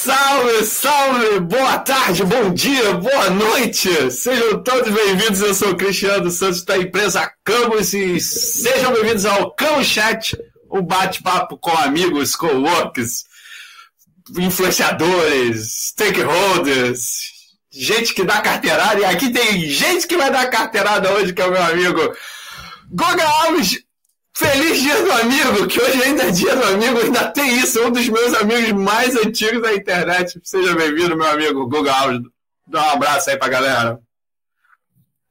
Salve, salve! Boa tarde, bom dia, boa noite! Sejam todos bem-vindos, eu sou o Cristiano Santos da empresa Camus e sejam bem-vindos ao Camus Chat, um bate-papo com amigos, co-workers, influenciadores, stakeholders, gente que dá carteirada, e aqui tem gente que vai dar carteirada hoje, que é o meu amigo Goga Alves, Feliz dia do amigo, que hoje ainda é dia do amigo, ainda tem isso, um dos meus amigos mais antigos da internet. Seja bem-vindo, meu amigo Guga Alves. Dá um abraço aí pra galera.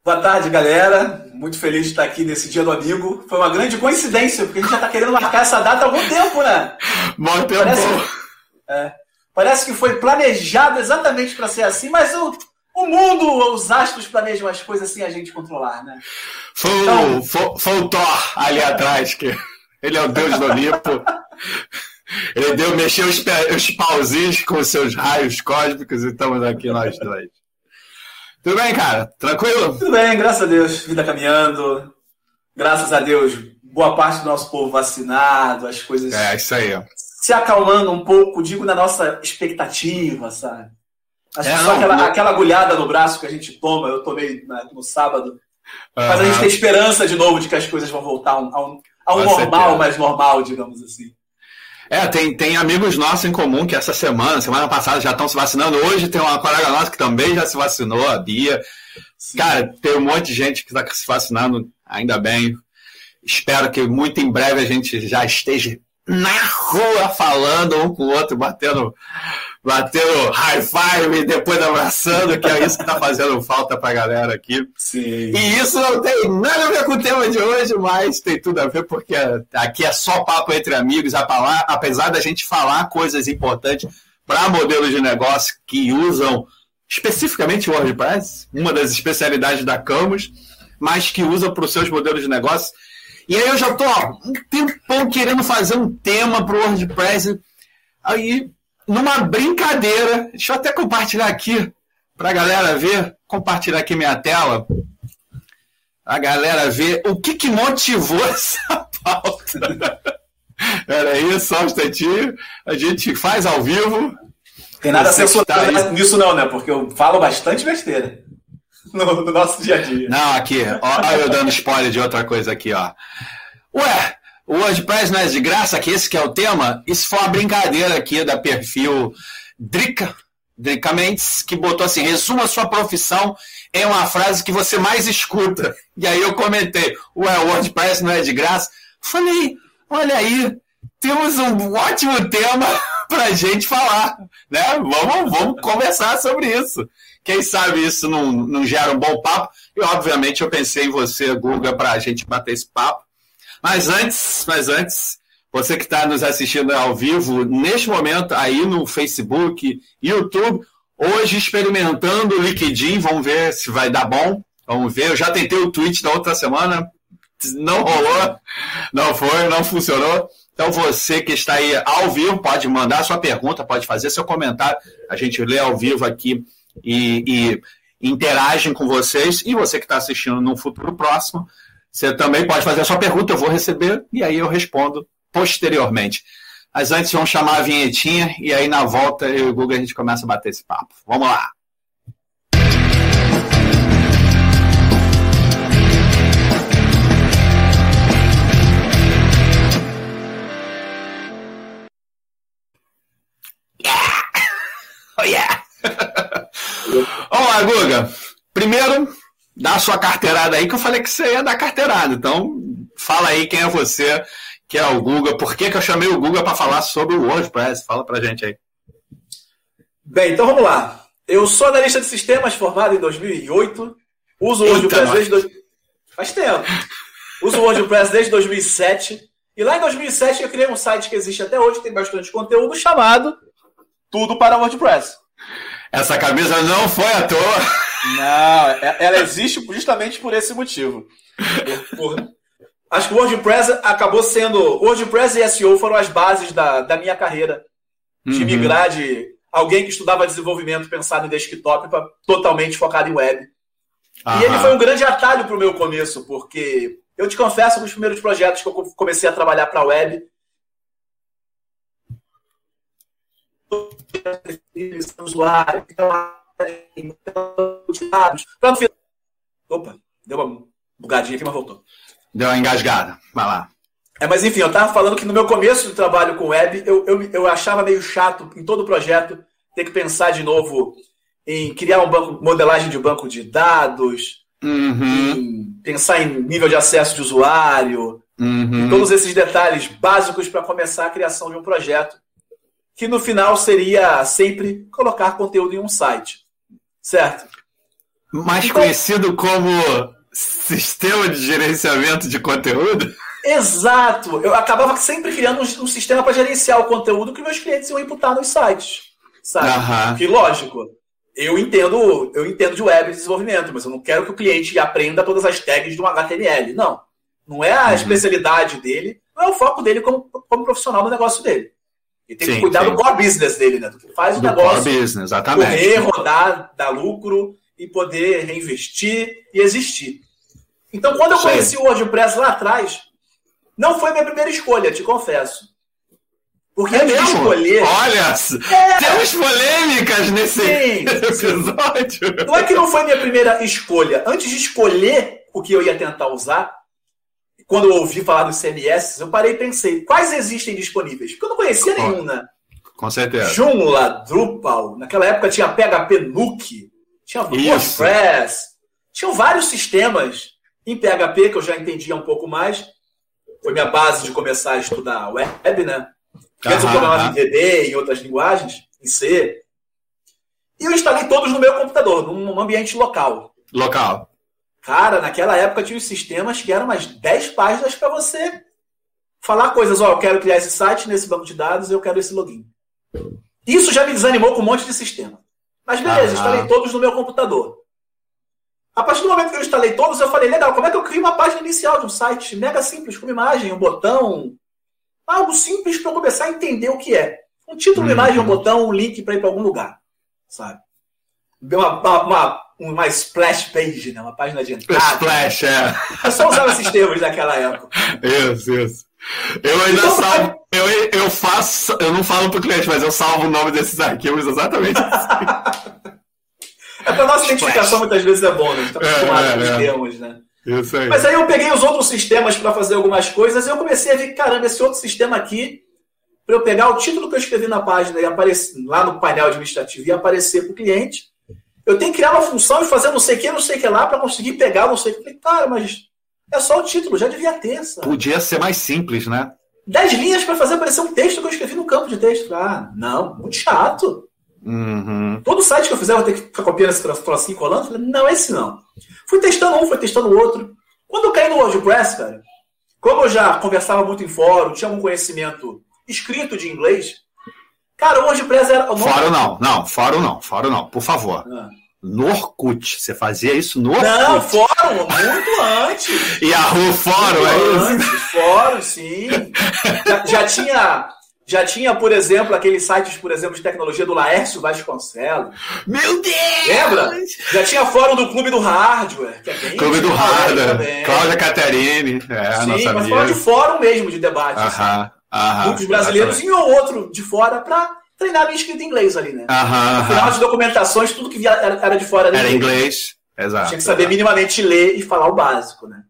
Boa tarde, galera. Muito feliz de estar aqui nesse dia do amigo. Foi uma grande coincidência, porque a gente já está querendo marcar essa data há algum tempo, né? Bom tempo. Parece, é, parece que foi planejado exatamente para ser assim, mas o, o mundo, os astros planejam as coisas sem a gente controlar, né? Foi, então... foi, foi o Thor ali atrás, que ele é o deus do Olimpo. Ele deu, mexeu os, os pauzinhos com seus raios cósmicos e estamos aqui nós dois. Tudo bem, cara? Tranquilo? Tudo bem, graças a Deus. Vida caminhando. Graças a Deus, boa parte do nosso povo vacinado, as coisas. É, isso aí. Se acalmando um pouco, digo, na nossa expectativa, sabe? Acho É, que só não, aquela, não. aquela agulhada no braço que a gente toma, eu tomei na- no sábado, faz a gente ter esperança de novo de que as coisas vão voltar a um, a um, a um normal, mais normal, digamos assim. É, tem, tem amigos nossos em comum que essa semana, semana passada, já estão se vacinando. Hoje tem uma colega nossa que também já se vacinou, a Bia. Sim. Cara, tem um monte de gente que está se vacinando, ainda bem. Espero que muito em breve a gente já esteja na rua falando um com o outro, batendo, batendo high five e depois abraçando, que é isso que está fazendo falta para a galera aqui. Sim. E isso não tem nada a ver com o tema de hoje, mas tem tudo a ver porque aqui é só papo entre amigos, a falar, apesar da gente falar coisas importantes para modelos de negócio que usam especificamente o WordPress, uma das especialidades da Camus, mas que usa para os seus modelos de negócio. E aí eu já estou um tempão querendo fazer um tema para o WordPress. Aí, numa brincadeira, deixa eu até compartilhar aqui para a galera ver, compartilhar aqui minha tela, a galera ver o que, que motivou essa pauta. Era aí, só um instantinho, a gente faz ao vivo. Tem nada que tá nisso não, né? Porque eu falo bastante besteira no, no nosso dia a dia. Não, aqui, ó, ó eu dando spoiler de outra coisa aqui, ó. Ué, o WordPress não é de graça, que esse que é o tema? Isso foi uma brincadeira aqui da perfil Drica, Drica Mendes, que botou assim, resuma a sua profissão em uma frase que você mais escuta. E aí eu comentei, ué, o WordPress não é de graça? Falei, olha aí, temos um ótimo tema pra gente falar, né? Vamos, vamos conversar sobre isso. Quem sabe isso não, não gera um bom papo. E, obviamente, eu pensei em você, Guga, para a gente bater esse papo. Mas antes, mas antes, você que está nos assistindo ao vivo, neste momento, aí no Facebook, YouTube, hoje experimentando o LinkedIn, vamos ver se vai dar bom. Vamos ver. Eu já tentei o tweet da outra semana, não rolou, não foi, não funcionou. Então você que está aí ao vivo pode mandar sua pergunta, pode fazer seu comentário, a gente lê ao vivo aqui e, e interagem com vocês. E você que está assistindo no futuro próximo, você também pode fazer a sua pergunta, eu vou receber e aí eu respondo posteriormente. Mas antes vamos chamar a vinhetinha e aí na volta eu e o Google a gente começa a bater esse papo. Vamos lá. Oh, yeah! Vamos lá, Guga. Primeiro, dá a sua carteirada aí, que eu falei que você ia dar carteirada. Então, fala aí quem é você, que é o Guga. Por que, que eu chamei o Guga para falar sobre o WordPress? Fala pra gente aí. Bem, então vamos lá. Eu sou analista de sistemas formado em 2008. Uso o WordPress desde... dois- Faz tempo. Uso o WordPress desde 2007. E lá em 2007 eu criei um site que existe até hoje, tem bastante conteúdo, chamado Tudo para WordPress. Essa camisa não foi à toa. Não, é- ela existe justamente por esse motivo. Por- Acho que o WordPress acabou sendo. WordPress e SEO foram as bases da, da minha carreira. De Uhum. migrar de alguém que estudava desenvolvimento pensado em desktop para totalmente focado em web. E ele Aham. foi um grande atalho para o meu começo, porque eu te confesso que os primeiros projetos que eu comecei a trabalhar para web, usuário, dados. Opa, deu uma bugadinha aqui, mas voltou. Deu uma engasgada. Vai lá. É, mas enfim, eu estava falando que no meu começo do trabalho com web, eu, eu, eu achava meio chato em todo o projeto ter que pensar de novo em criar um banco, modelagem de banco de dados, Uhum. em pensar em nível de acesso de usuário, Uhum. em todos esses detalhes básicos para começar a criação de um projeto, que no final seria sempre colocar conteúdo em um site. Certo? Mais Então- conhecido como sistema de gerenciamento de conteúdo? Exato! Eu acabava sempre criando um, um sistema para gerenciar o conteúdo que meus clientes iam imputar nos sites. Sabe? Que lógico, eu entendo, eu entendo de web desenvolvimento, mas eu não quero que o cliente aprenda todas as tags de um HTML. Não. Não é a Uhum. especialidade dele, não é o foco dele como, como profissional do negócio dele. Ele tem Sim, que cuidar sim. do core business dele, né? Do que faz o Do core negócio business, exatamente. correr, rodar, dar lucro e poder reinvestir e existir. Então, quando eu Sim. conheci o WordPress lá atrás, não foi minha primeira escolha, te confesso. Porque É antes de mesmo? escolher. Olha, É. temos polêmicas nesse Sim, episódio. Não é que não foi minha primeira escolha. Antes de escolher o que eu ia tentar usar, quando eu ouvi falar dos CMS, eu parei e pensei, quais existem disponíveis? Porque eu não conhecia Claro. nenhum, né? Com certeza. Joomla, Drupal, naquela época tinha PHP Nuke, tinha. WordPress, tinham vários sistemas em PHP que eu já entendia um pouco mais. Foi minha base de começar a estudar web, né? Antes eu programava em VB, em outras linguagens, em C. E eu instalei todos no meu computador, num ambiente local. Local. Cara, naquela época tinha os sistemas que eram umas 10 páginas para você falar coisas. Ó, eu quero criar esse site nesse banco de dados, eu quero esse login. Isso já me desanimou com um monte de sistema. Mas beleza, Aham. instalei todos no meu computador. A partir do momento que eu instalei todos, eu falei, legal, como é que eu crio uma página inicial de um site mega simples, com uma imagem, um botão, algo simples para eu começar a entender o que é. Um título, uma imagem, um botão, um link para ir para algum lugar, sabe? Uma, uma, uma, uma splash page, né? uma página de entrada. Splash, é. Eu só usava esses termos naquela época. Isso, isso. Eu ainda Então, salvo. Eu, eu faço. Eu não falo pro cliente, mas eu salvo o nome desses arquivos exatamente assim. É para nossa identificação muitas vezes é bom, né? A gente tá É, acostumado é, com os é. termos, né? Isso aí. Mas aí eu peguei os outros sistemas para fazer algumas coisas e eu comecei a ver caramba, esse outro sistema aqui, para eu pegar o título que eu escrevi na página e aparecer lá no painel administrativo e aparecer para o cliente, eu tenho que criar uma função e fazer não sei o que, não sei o que lá para conseguir pegar não sei o que. Falei, Cara, mas é só o título, já devia ter, sabe? Podia ser mais simples, né? Dez linhas para fazer aparecer um texto que eu escrevi no campo de texto. Ah, não, muito chato. Uhum. Todo site que eu fizer eu vou ter que ficar copiando esse trocinho e colando. Falei, não, esse não. Fui testando um, fui testando o outro. Quando eu caí no WordPress, cara, como eu já conversava muito em fórum, tinha um conhecimento escrito de inglês, cara, o WordPress era. Fórum não, não, fórum não, fórum não, por favor. Ah. No Orkut. Você fazia isso no Orkut. Não, fórum, muito antes. E a rua fórum, é isso? Antes, fórum, sim. Já, já tinha. Já tinha, por exemplo, aqueles sites, por exemplo, de tecnologia do Laércio Vasconcelos. Meu Deus! Lembra? Já tinha fórum do Clube do Hardware, que é bem Clube do. Hardware, Cláudia Caterine, é, Sim, mas amiga. fora de fórum mesmo de debate. assim. Aham. Muitos brasileiros e um ou outro de fora para treinar minha escrita em inglês ali, né? Aham, No final aham. de documentações, tudo que via era, de fora Era inglês, exato. Tinha que saber minimamente ler e falar o básico, né?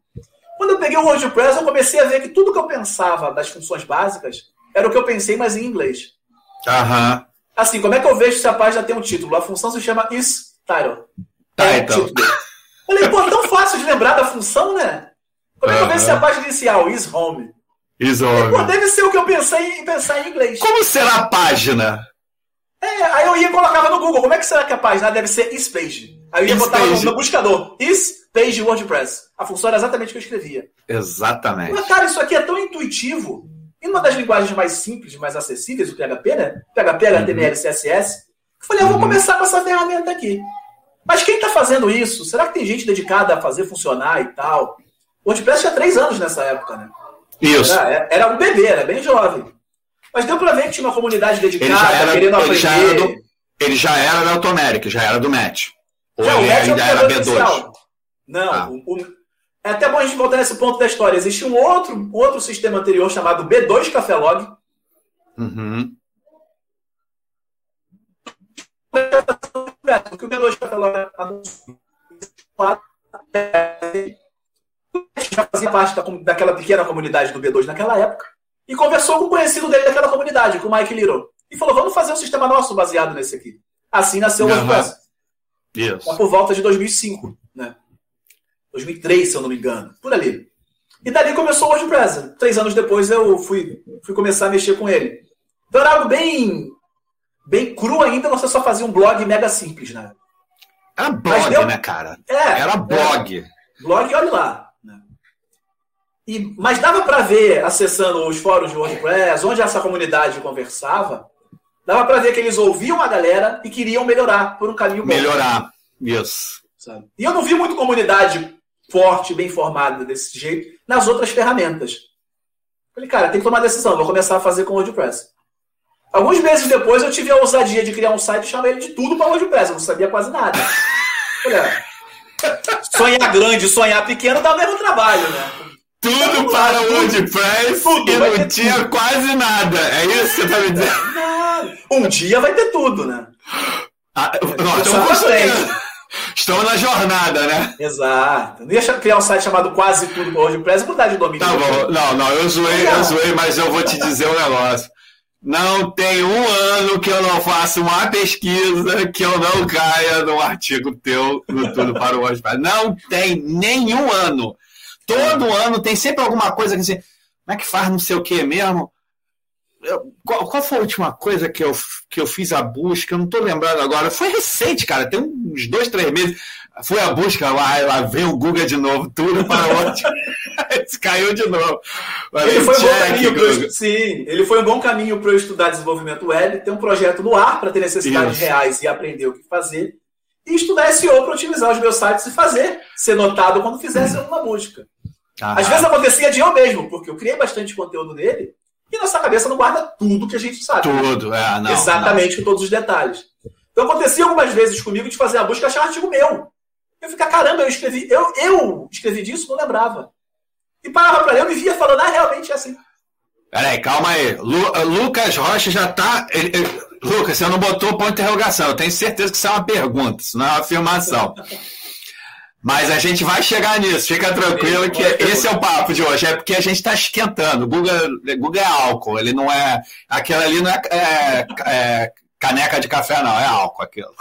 Quando eu peguei o WordPress, eu comecei a ver que tudo que eu pensava das funções básicas era o que eu pensei, mas em inglês. Aham. Assim, como é que eu vejo se a página tem um título? A função se chama isTitle. É o Title. título. Falei, pô, tão fácil de lembrar da função, né? Como é que eu vejo se a página inicial, is home? Pô, Isola. deve ser o que eu pensei em pensar em inglês. Como será a página? É, aí eu ia e colocava no Google, como é que será que a página deve ser is page? Aí eu ia botar no, no buscador, is page WordPress. A função era exatamente o que eu escrevia. Exatamente. Mas, cara, isso aqui é tão intuitivo. E uma das linguagens mais simples, mais acessíveis, o PHP, né? PHP, HTML, CSS. Eu falei, eu vou Uhum. começar com essa ferramenta aqui. Mas quem está fazendo isso? Será que tem gente dedicada a fazer funcionar e tal? O WordPress tinha três anos nessa época, né? Isso. Era, era um bebê, era bem jovem. Mas deu pra ver que tinha uma comunidade dedicada, Ele já era, querendo ele aprender. já era do, ele já era da Automeric, já era do Match. Ou Já, o ele é o ainda era criador B2. oficial. Não, Ah. o- o- é até bom a gente voltar nesse ponto da história. Existia um outro, outro sistema anterior chamado B2 Cafelog, Uhum. porque o B2 Catalão já fazia parte da, daquela pequena comunidade do B2 naquela época e conversou com o conhecido dele daquela comunidade, com o Mike Little, e falou: vamos fazer um sistema nosso baseado nesse aqui. Assim nasceu o WordPress. Yes. Por volta de 2005, né? 2003, se eu não me engano, por ali. E dali começou o WordPress. Três anos depois eu fui, fui começar a mexer com ele. Então era algo bem, bem cru ainda, você só fazia um blog mega simples, né? Era blog, deu... né, cara? É, era blog. É, blog, olha lá. E, mas dava para ver, acessando os fóruns de WordPress, onde essa comunidade conversava, dava para ver que eles ouviam a galera e queriam melhorar por um caminho bom. Melhorar, isso. E eu não vi muito comunidade forte, bem formada desse jeito nas outras ferramentas. Falei, cara, tem que tomar decisão, vou começar a fazer com WordPress. Alguns meses depois eu tive a ousadia de criar um site e chamar ele de tudo para WordPress, eu não sabia quase nada. Falei, ah, sonhar grande, sonhar pequeno dá o mesmo trabalho, né? Tudo para o WordPress tudo, e não tinha tudo. quase nada. É isso que você está me dizendo? Um dia vai ter tudo, né? Ah, nós estamos Estamos na jornada, né? Exato. Não ia criar um site chamado Quase Tudo para WordPress e mudar de domínio. Tá bom. Não, não, eu zoei, eu zoei, mas eu vou te dizer um negócio. Não tem um ano que eu não faça uma pesquisa que eu não caia num artigo teu no Tudo para o WordPress. Não tem nenhum ano. Todo ano tem sempre alguma coisa que assim, como é que faz não sei o que mesmo? qual, qual, foi a última coisa que eu, que eu fiz a busca? Eu não estou lembrando agora. Foi recente, cara. Tem uns dois, três meses. Foi a busca lá, lá veio o Google de novo, tudo para onde? Caiu de novo. ele foi um bom caminho pro, sim, ele foi um bom caminho para eu estudar desenvolvimento web, ter um projeto no ar para ter necessidades Isso. reais e aprender o que fazer, e estudar SEO para otimizar os meus sites e fazer ser notado quando fizesse alguma busca. Aham. Às vezes acontecia de eu mesmo, porque eu criei bastante conteúdo nele, e nossa cabeça não guarda tudo que a gente sabe. Tudo, é, não. Exatamente, não. com todos os detalhes. Então acontecia algumas vezes comigo de fazer a busca e achar um artigo meu. Eu ficar, caramba, eu escrevi, eu, eu escrevi disso, não lembrava. E parava pra ler, eu me via falando, ah, realmente é assim. Peraí, calma aí. Lu, uh, Lucas Rocha já tá. Ele, ele, Lucas, você não botou ponto de interrogação. Eu tenho certeza que isso é uma pergunta, isso não é uma afirmação. Mas a gente vai chegar nisso, fica tranquilo que esse é o papo de hoje, é porque a gente está esquentando. Google, Google é álcool, ele não é. Aquilo ali não é, é, é caneca de café, não, é álcool aquilo.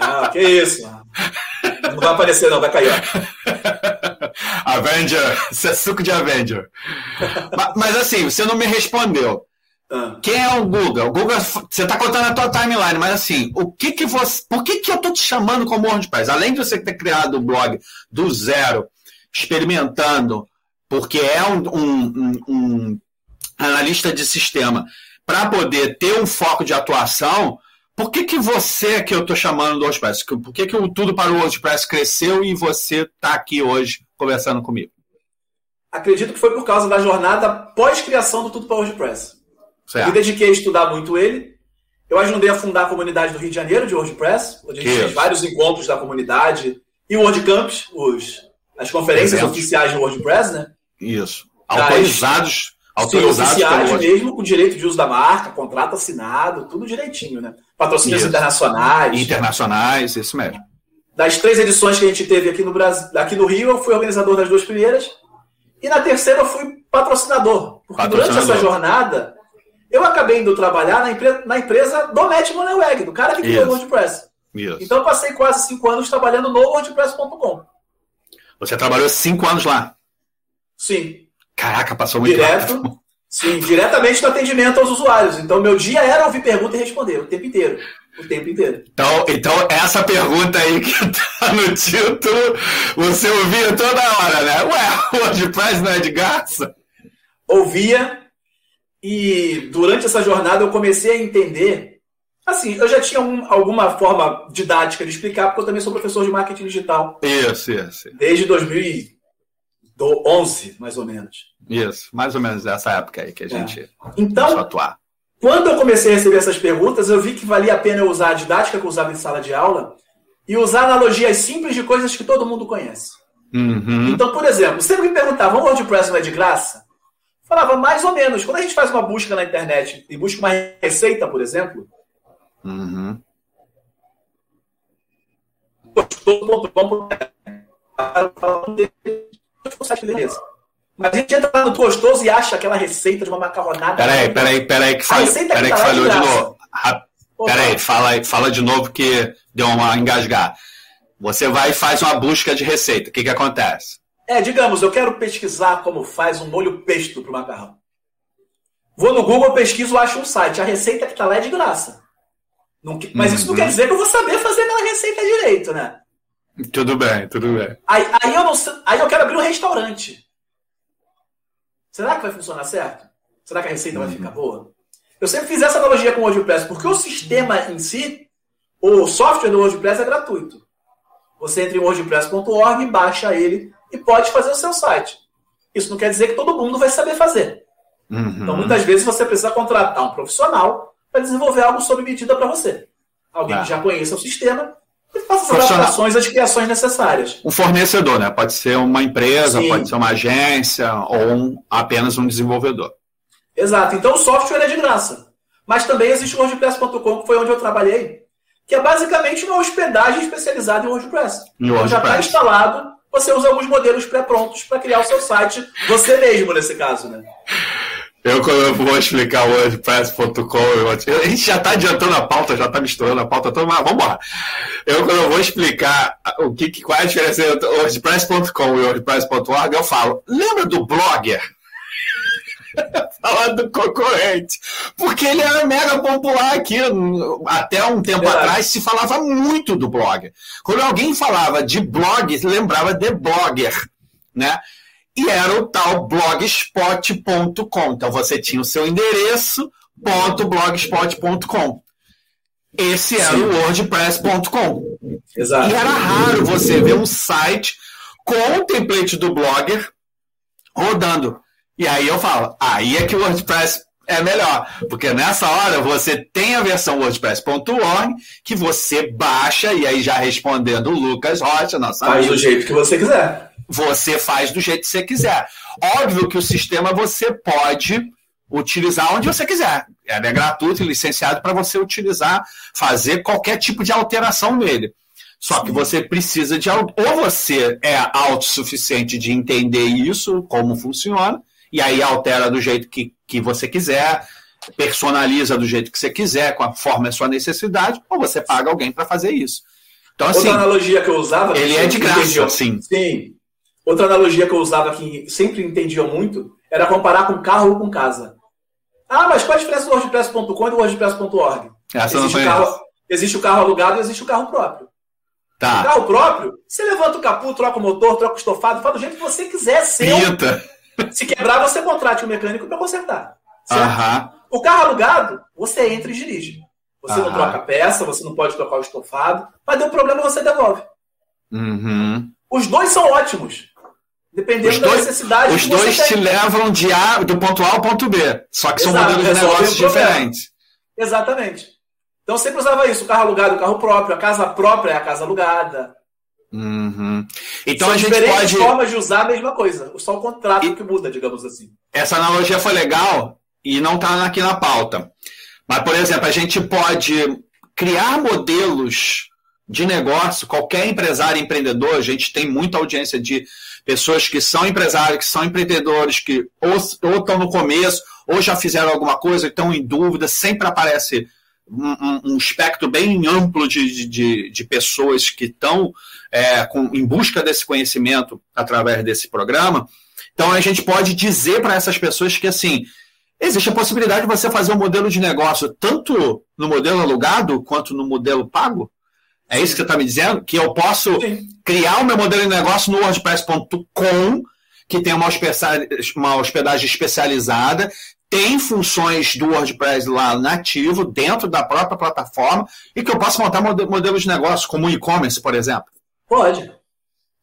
Ah, que isso. Não vai aparecer, não, vai cair. Avenger, isso é suco de Avenger. mas, mas assim, você não me respondeu. Ah. Quem é o Google? O Google, você está contando a tua timeline, mas assim, o que que você, por que que eu tô te chamando como WordPress? Além de você ter criado o blog do zero, experimentando, porque é um, um, um analista de sistema, para poder ter um foco de atuação, por que, que você que eu estou chamando do WordPress? Por que, que o Tudo para o WordPress cresceu e você está aqui hoje conversando comigo? Acredito que foi por causa da jornada pós-criação do Tudo para o WordPress. Certo. Me dediquei a estudar muito ele. Eu ajudei a fundar a comunidade do Rio de Janeiro de WordPress, onde a gente fez vários encontros da comunidade e o WordCamps, os, as conferências Eventos. oficiais do WordPress, né? Isso. Autorizados. autorizados Sim, oficiais mesmo, com direito de uso da marca, contrato assinado, tudo direitinho, né? Patrocínios isso. internacionais. Internacionais, isso mesmo. Das três edições que a gente teve aqui no Brasil, aqui no Rio, eu fui organizador das duas primeiras. E na terceira eu fui patrocinador. Porque patrocinador. durante essa jornada, eu acabei indo trabalhar na, empre na empresa do Matt Moneweg, do cara que criou o WordPress. Isso. Então eu passei quase cinco anos trabalhando no WordPress.com. Você trabalhou cinco anos lá? Sim. Caraca, passou muito Direto, rápido. Sim, diretamente no atendimento aos usuários. Então meu dia era ouvir pergunta e responder o tempo inteiro. O tempo inteiro. Então, então essa pergunta aí que tá no título, você ouvia toda hora, né? Ué, o WordPress não é de graça? Ouvia, e durante essa jornada eu comecei a entender. Assim, eu já tinha um, alguma forma didática de explicar, porque eu também sou professor de marketing digital. Isso, isso. Desde 2011, mais ou menos. Isso, mais ou menos essa época aí que a é. gente é. então, atuar. Quando eu comecei a receber essas perguntas, eu vi que valia a pena eu usar a didática que eu usava em sala de aula e usar analogias simples de coisas que todo mundo conhece. Uhum. Então, por exemplo, sempre me perguntavam, o WordPress não é de graça? Falava mais ou menos. Quando a gente faz uma busca na internet e busca uma receita, por exemplo, uhum. Mas a gente entra lá no gostoso e acha aquela receita de uma macarronada. Peraí, peraí, peraí, que, falha, peraí, que tá falhou de, de novo. Peraí, fala, fala de novo que deu uma engasgar. Você vai e faz uma busca de receita. O que, que acontece? É, digamos, eu quero pesquisar como faz um molho pesto para o macarrão. Vou no Google, pesquiso, acho um site. A receita que está lá é de graça. Não, mas uhum. isso não quer dizer que eu vou saber fazer aquela receita direito, né? Tudo bem, tudo bem. Aí, aí, eu, não, aí eu quero abrir um restaurante. Será que vai funcionar certo? Será que a receita uhum. vai ficar boa? Eu sempre fiz essa analogia com o WordPress, porque o sistema em si, o software do WordPress é gratuito. Você entra em wordpress.org, baixa ele e pode fazer o seu site. Isso não quer dizer que todo mundo vai saber fazer. Uhum. Então, muitas vezes, você precisa contratar um profissional para desenvolver algo sob medida para você. Alguém que tá. já conheça o sistema e faça as adaptações, as criações necessárias. Um fornecedor, né? Pode ser uma empresa, Sim. pode ser uma agência ou um, apenas um desenvolvedor. Exato. Então, o software é de graça. Mas também existe o WordPress.com, que foi onde eu trabalhei, que é basicamente uma hospedagem especializada em WordPress. Em WordPress. Então, já está instalado, você usa alguns modelos pré-prontos para criar o seu site, você mesmo nesse caso, né? Eu, quando eu vou explicar o WordPress.com, a gente já está adiantando a pauta, já está misturando a pauta toda, mas vamos embora. Eu, quando eu vou explicar o que, qual é a diferença entre WordPress.com e WordPress.org, eu falo, lembra do Blogger? falar do concorrente. Porque ele era mega popular aqui. Até um tempo atrás se falava muito do blog. Quando alguém falava de blog, lembrava de blogger, né? E era o tal blogspot.com. Então você tinha o seu endereço, .blogspot.com. Esse era Sim. o wordpress.com. Exato. E era raro você ver um site com o template do blogger rodando. E aí eu falo, aí é que o WordPress é melhor, porque nessa hora você tem a versão WordPress.org que você baixa, e aí já respondendo o Lucas Rocha, nossa Faz amigo, do jeito que você quiser. Você faz do jeito que você quiser. Óbvio que o sistema você pode utilizar onde você quiser. Ele é gratuito e licenciado para você utilizar, fazer qualquer tipo de alteração nele. Só que você precisa de. Ou você é autossuficiente de entender isso, como funciona, e aí altera do jeito que, que você quiser, personaliza do jeito que você quiser, conforme a sua necessidade, ou você paga alguém para fazer isso. Então, assim, Outra analogia que eu usava. Ele é de graça, sim. Sim. Outra analogia que eu usava que sempre entendiam muito era comparar com carro ou com casa. Ah, mas qual a diferença do WordPress.com e do WordPress.org? Existe, o carro, existe o carro alugado e existe o carro próprio. Tá. O carro próprio, você levanta o capô, troca o motor, troca o estofado, faz do jeito que você quiser. Seu. Pinta. Se quebrar, você contrate um mecânico para consertar. Certo? O carro alugado, você entra e dirige. Você não troca peça, você não pode trocar o estofado, mas deu problema, você devolve. Uhum. Os dois são ótimos. Dependendo os da dois, necessidade. Os dois te levam de A, do ponto A ao ponto B. Só que Exato, são modelos de negócios diferentes. Exatamente. Então sempre usava isso: o carro alugado, o carro próprio, a casa própria é a casa alugada. Uhum. Então São a gente pode... formas de usar a mesma coisa, só o contrato e... que muda, digamos assim. Essa analogia foi legal e não está aqui na pauta. Mas, por exemplo, a gente pode criar modelos de negócio, qualquer empresário empreendedor, a gente tem muita audiência de pessoas que são empresários, que são empreendedores, que ou, ou estão no começo, ou já fizeram alguma coisa, estão em dúvida, sempre aparece um, um, espectro bem amplo de, de, de pessoas que estão é, com, em busca desse conhecimento através desse programa. Então a gente pode dizer para essas pessoas que assim existe a possibilidade de você fazer um modelo de negócio tanto no modelo alugado quanto no modelo pago. É isso que você está me dizendo? Que eu posso Sim. criar o meu modelo de negócio no WordPress.com, que tem uma hospedagem especializada, tem funções do WordPress lá nativo, dentro da própria plataforma, e que eu posso montar modelos de negócio, como e-commerce, por exemplo? Pode.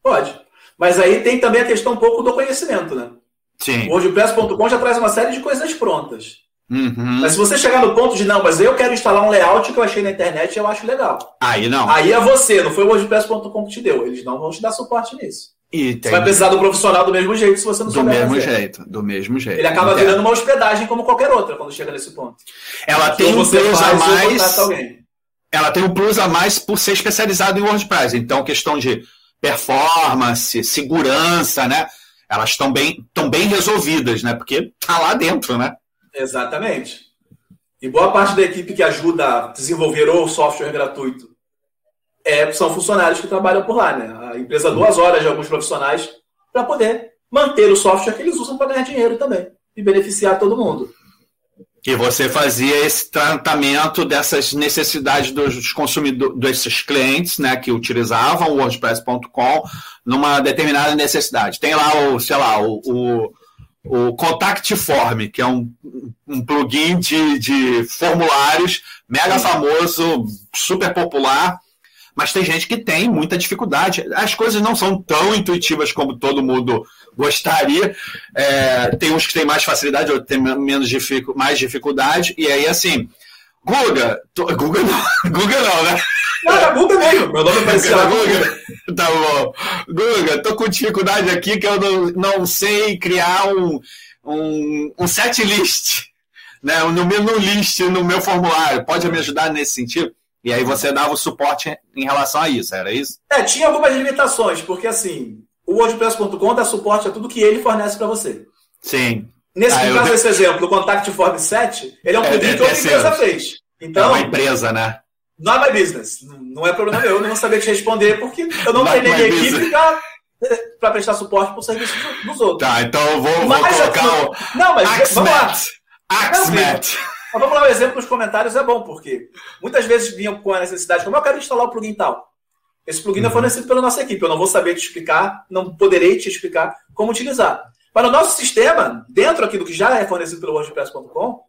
Pode. Mas aí tem também a questão um pouco do conhecimento, né? Sim. O WordPress.com já traz uma série de coisas prontas. Uhum. Mas se você chegar no ponto de não, mas eu quero instalar um layout que eu achei na internet e eu acho legal. Aí não. Aí é você, não foi o WordPress.com que te deu. Eles não vão te dar suporte nisso. E tem... Você vai precisar do profissional do mesmo jeito se você não do souber mesmo fazer. jeito, do mesmo jeito. Ele acaba Entendo. virando uma hospedagem como qualquer outra quando chega nesse ponto. Ela tem um plus a mais. ela tem um plus a mais por ser especializada em WordPress. Então, questão de performance, segurança, né? Elas estão bem, estão bem resolvidas, né? Porque tá lá dentro, né? Exatamente. E boa parte da equipe que ajuda a desenvolver o software gratuito é, são funcionários que trabalham por lá, né? A empresa duas horas de alguns profissionais para poder manter o software que eles usam para ganhar dinheiro também e beneficiar todo mundo. E você fazia esse tratamento dessas necessidades dos consumidores, desses clientes, né, que utilizavam o WordPress.com numa determinada necessidade. Tem lá o, sei lá, o, o, o Contact Form, que é um, um plugin de, de formulários mega famoso, super popular, mas tem gente que tem muita dificuldade. As coisas não são tão intuitivas como todo mundo gostaria. É, tem uns que têm mais facilidade, outros têm menos dificu mais dificuldade. E aí, assim, Guga, tô, Guga não, Guga não, né? Não, é Guga mesmo. Meu nome apareceu lá. Guga. Tá bom. Guga, tô com dificuldade aqui que eu não, não sei criar um, um, um set list, né? No menu list no meu formulário. Pode me ajudar nesse sentido? E aí você dava o suporte em relação a isso, era isso? É, tinha algumas limitações, porque assim, o WordPress.com dá suporte a tudo que ele fornece para você. Sim. Nesse ah, caso, desse exemplo, o Contact Form 7, ele é um plugin é, que outra empresa fez. Então, é uma empresa, né? Not my business. Não é problema meu, eu não vou saber te responder, porque eu não treinei minha equipe para prestar suporte para o serviço dos outros. Tá, então eu vou, vou colocar o. Não, mas Axmet. vamos lá. Mas vamos lá, o exemplo nos comentários é bom, porque muitas vezes vinham com a necessidade, como eu quero instalar o plugin tal. Esse plugin é uhum. é fornecido pela nossa equipe. Eu não vou saber te explicar, não poderei te explicar como utilizar. Mas no nosso sistema, dentro aqui do que já é fornecido pelo WordPress.com,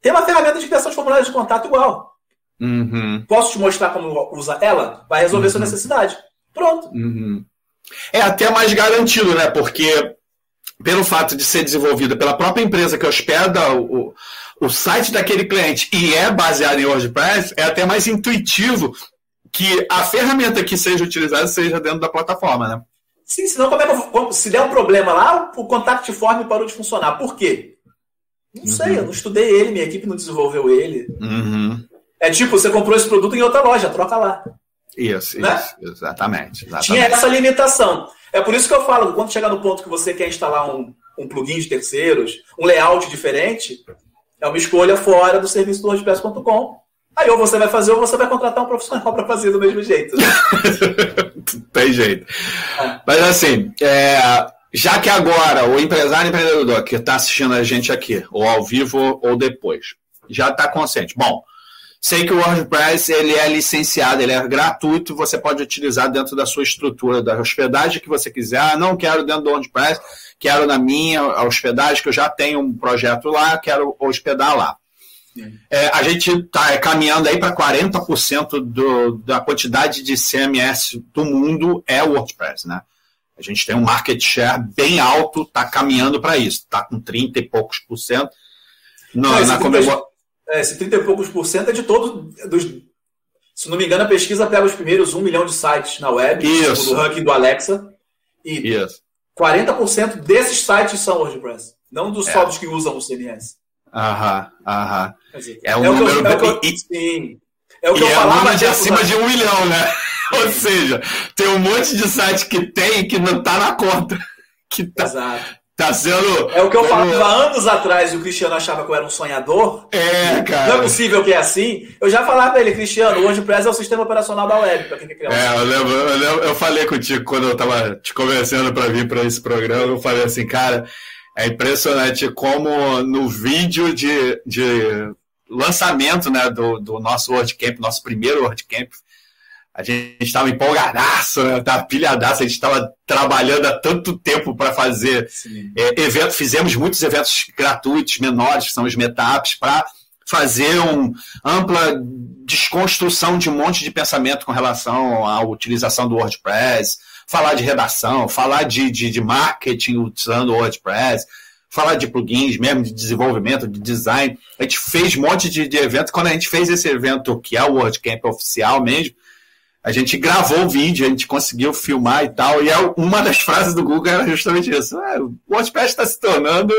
tem uma ferramenta de criação de formulários de contato igual. Uhum. Posso te mostrar como usa ela? Vai resolver uhum. sua necessidade. Pronto. Uhum. É até mais garantido, né? Porque pelo fato de ser desenvolvida pela própria empresa que hospeda o, o site daquele cliente e é baseado em WordPress, é até mais intuitivo que a ferramenta que seja utilizada seja dentro da plataforma, né? Sim, senão como é que, se der um problema lá, o contact form parou de funcionar. Por quê? Não uhum. sei, eu não estudei ele, minha equipe não desenvolveu ele. Uhum. É tipo, você comprou esse produto em outra loja, troca lá. Isso, né? isso, exatamente, exatamente. Tinha essa limitação. É por isso que eu falo, quando chegar no ponto que você quer instalar um, um plugin de terceiros, um layout diferente, é uma escolha fora do serviço do WordPress.com. Aí ou você vai fazer ou você vai contratar um profissional para fazer do mesmo jeito. Tem jeito. É. Mas assim, é, já que agora o empresário empreendedor que está assistindo a gente aqui, ou ao vivo ou depois, já está consciente. Bom, sei que o WordPress ele é licenciado, ele é gratuito, você pode utilizar dentro da sua estrutura da hospedagem que você quiser. Ah, não quero dentro do WordPress quero na minha hospedagem, que eu já tenho um projeto lá, quero hospedar lá. É, a gente está caminhando aí para 40% do, da quantidade de CMS do mundo é o WordPress, né? A gente tem um market share bem alto, está caminhando para isso, está com 30 e poucos por cento. No, na 30, é, esse 30 e poucos por cento é de todos. Dos, se não me engano, a pesquisa pega os primeiros 1 milhão de sites na web, isso. do ranking do Alexa. E isso. 40% desses sites são WordPress, não dos é. só dos que usam o CMS. Aham, aham. É um é número... Que eu, é que eu, sim. É o que e eu é falava. de acima de um milhão, né? Ou seja, tem um monte de site que tem que não está na conta. Que tá, Exato. Tá sendo. É o que eu como... falava anos atrás e o Cristiano achava que eu era um sonhador. É, cara. Não é possível que é assim. Eu já falava pra ele, Cristiano, o WordPress é o sistema operacional da web, pra quem quer criar um É, eu lembro, eu lembro, eu falei contigo quando eu tava te convencendo para vir para esse programa, eu falei assim, cara, é impressionante como no vídeo de, de lançamento né, do, do nosso WordCamp, nosso primeiro WordCamp, a gente estava empolgadaço, né? Tava pilhadaço, a gente estava trabalhando há tanto tempo para fazer é, evento. Fizemos muitos eventos gratuitos, menores, que são os meetups, para fazer uma ampla desconstrução de um monte de pensamento com relação à utilização do WordPress, falar de redação, falar de, de, de marketing utilizando o WordPress, falar de plugins mesmo, de desenvolvimento, de design. A gente fez um monte de, de eventos. Quando a gente fez esse evento, que é o WordCamp oficial mesmo, a gente gravou o vídeo, a gente conseguiu filmar e tal, e é uma das frases do Google era justamente isso. Ah, o WordPress está se tornando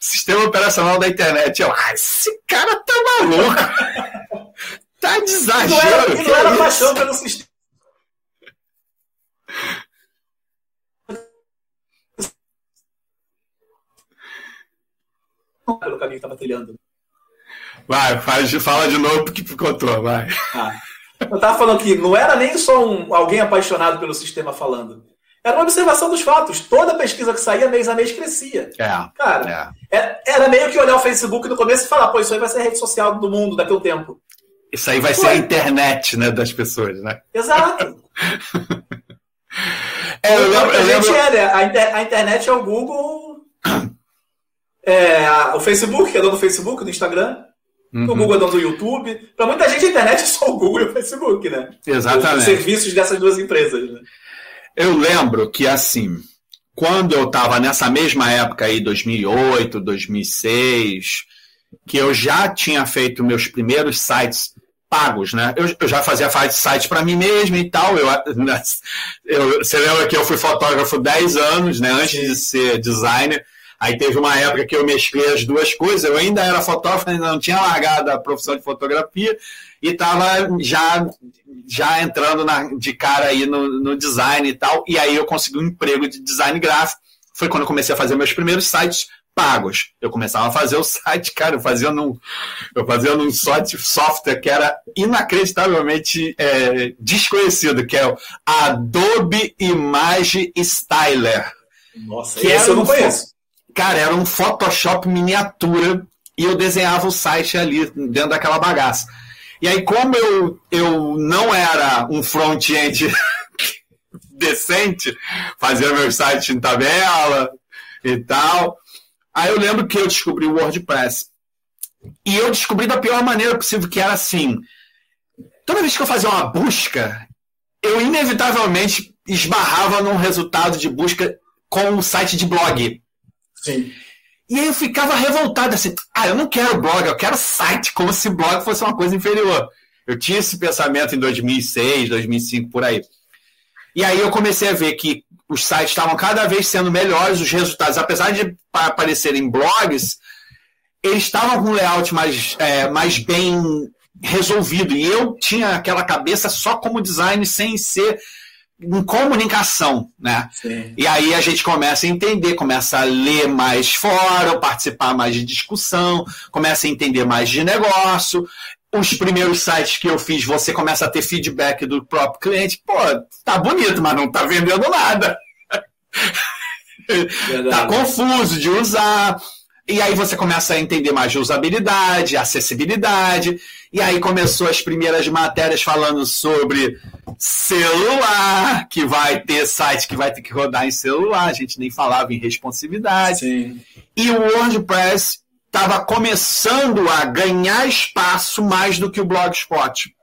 sistema operacional da internet. Eu, ah, esse cara tá maluco. Tá de exagero. Não era, não era paixão pelo sistema. Pelo caminho que estava trilhando. Vai, faz, fala de novo porque picotou, vai. Ah, eu tava falando que não era nem só um, alguém apaixonado pelo sistema falando. Era uma observação dos fatos. Toda pesquisa que saía, mês a mês, crescia. É, Cara, é. era meio que olhar o Facebook no começo e falar, pô, isso aí vai ser a rede social do mundo daqui a um tempo. Isso aí vai Foi. ser a internet né, das pessoas, né? Exato. é, eu lembro, a, gente é, né? a, inter, a internet é o Google, é, a, o Facebook, é dono do Facebook, do Instagram, Uhum. O Google é dono do YouTube. Para muita gente, a internet é só o Google e o Facebook, né? Exatamente. Os serviços dessas duas empresas. Né? Eu lembro que, assim, quando eu estava nessa mesma época aí, 2008, 2006, que eu já tinha feito meus primeiros sites pagos, né? Eu, eu já fazia site para mim mesmo e tal. Eu, eu, você lembra que eu fui fotógrafo 10 anos, né? Antes de ser designer. Aí teve uma época que eu mesclei as duas coisas. Eu ainda era fotógrafo, ainda não tinha largado a profissão de fotografia e estava já já entrando na, de cara aí no, no design e tal. E aí eu consegui um emprego de design gráfico. Foi quando eu comecei a fazer meus primeiros sites pagos. Eu começava a fazer o site, cara, eu fazia num, eu fazia num software que era inacreditavelmente é, desconhecido, que é o Adobe Image Styler. Nossa, que esse eu não conheço. Cara, era um Photoshop miniatura e eu desenhava o site ali dentro daquela bagaça. E aí, como eu, eu não era um front-end decente, fazia meu site em tabela e tal, aí eu lembro que eu descobri o WordPress. E eu descobri da pior maneira possível, que era assim, toda vez que eu fazia uma busca, eu inevitavelmente esbarrava num resultado de busca com um site de blog. Sim. E aí eu ficava revoltado assim, ah, eu não quero blog, eu quero site, como se blog fosse uma coisa inferior. Eu tinha esse pensamento em 2006, 2005, por aí. E aí eu comecei a ver que os sites estavam cada vez sendo melhores, os resultados, apesar de aparecerem blogs, eles estavam com um layout mais, é, mais bem resolvido. E eu tinha aquela cabeça só como design, sem ser em comunicação, né? Sim. E aí a gente começa a entender, começa a ler mais fora, participar mais de discussão, começa a entender mais de negócio. Os primeiros sites que eu fiz, você começa a ter feedback do próprio cliente. Pô, tá bonito, mas não tá vendendo nada. tá confuso de usar. E aí você começa a entender mais de usabilidade, acessibilidade. E aí começou as primeiras matérias falando sobre celular, que vai ter site que vai ter que rodar em celular. A gente nem falava em responsividade. Sim. E o WordPress estava começando a ganhar espaço mais do que o Blogspot.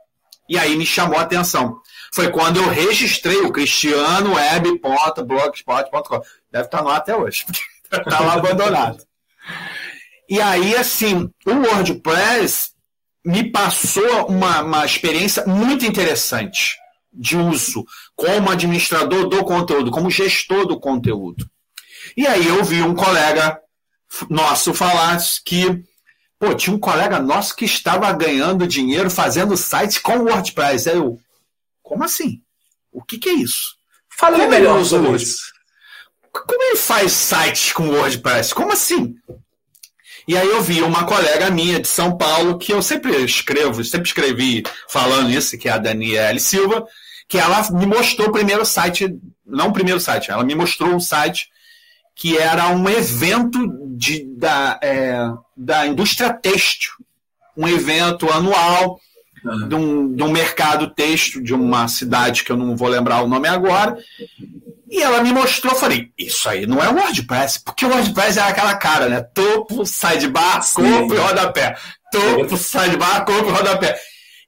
E aí me chamou a atenção. Foi quando eu registrei o cristianoweb.blogspot.com. Deve estar lá até hoje, porque está lá abandonado. E aí, assim, o WordPress me passou uma, uma experiência muito interessante de uso como administrador do conteúdo, como gestor do conteúdo. E aí eu vi um colega nosso falar que pô, tinha um colega nosso que estava ganhando dinheiro fazendo site com WordPress. Aí eu, como assim? O que, que é isso? Fale melhor sobre isso. Como ele faz sites com WordPress? Como assim? E aí eu vi uma colega minha de São Paulo, que eu sempre escrevo, sempre escrevi falando isso, que é a Daniele Silva, que ela me mostrou o primeiro site, não o primeiro site, ela me mostrou um site que era um evento de, da, é, da indústria têxtil, um evento anual uhum. de, um, de um mercado têxtil de uma cidade que eu não vou lembrar o nome agora, e ela me mostrou, eu falei, isso aí não é WordPress, porque o WordPress é aquela cara, né? Topo, sidebar, corpo e rodapé. Topo, sidebar, corpo e rodapé.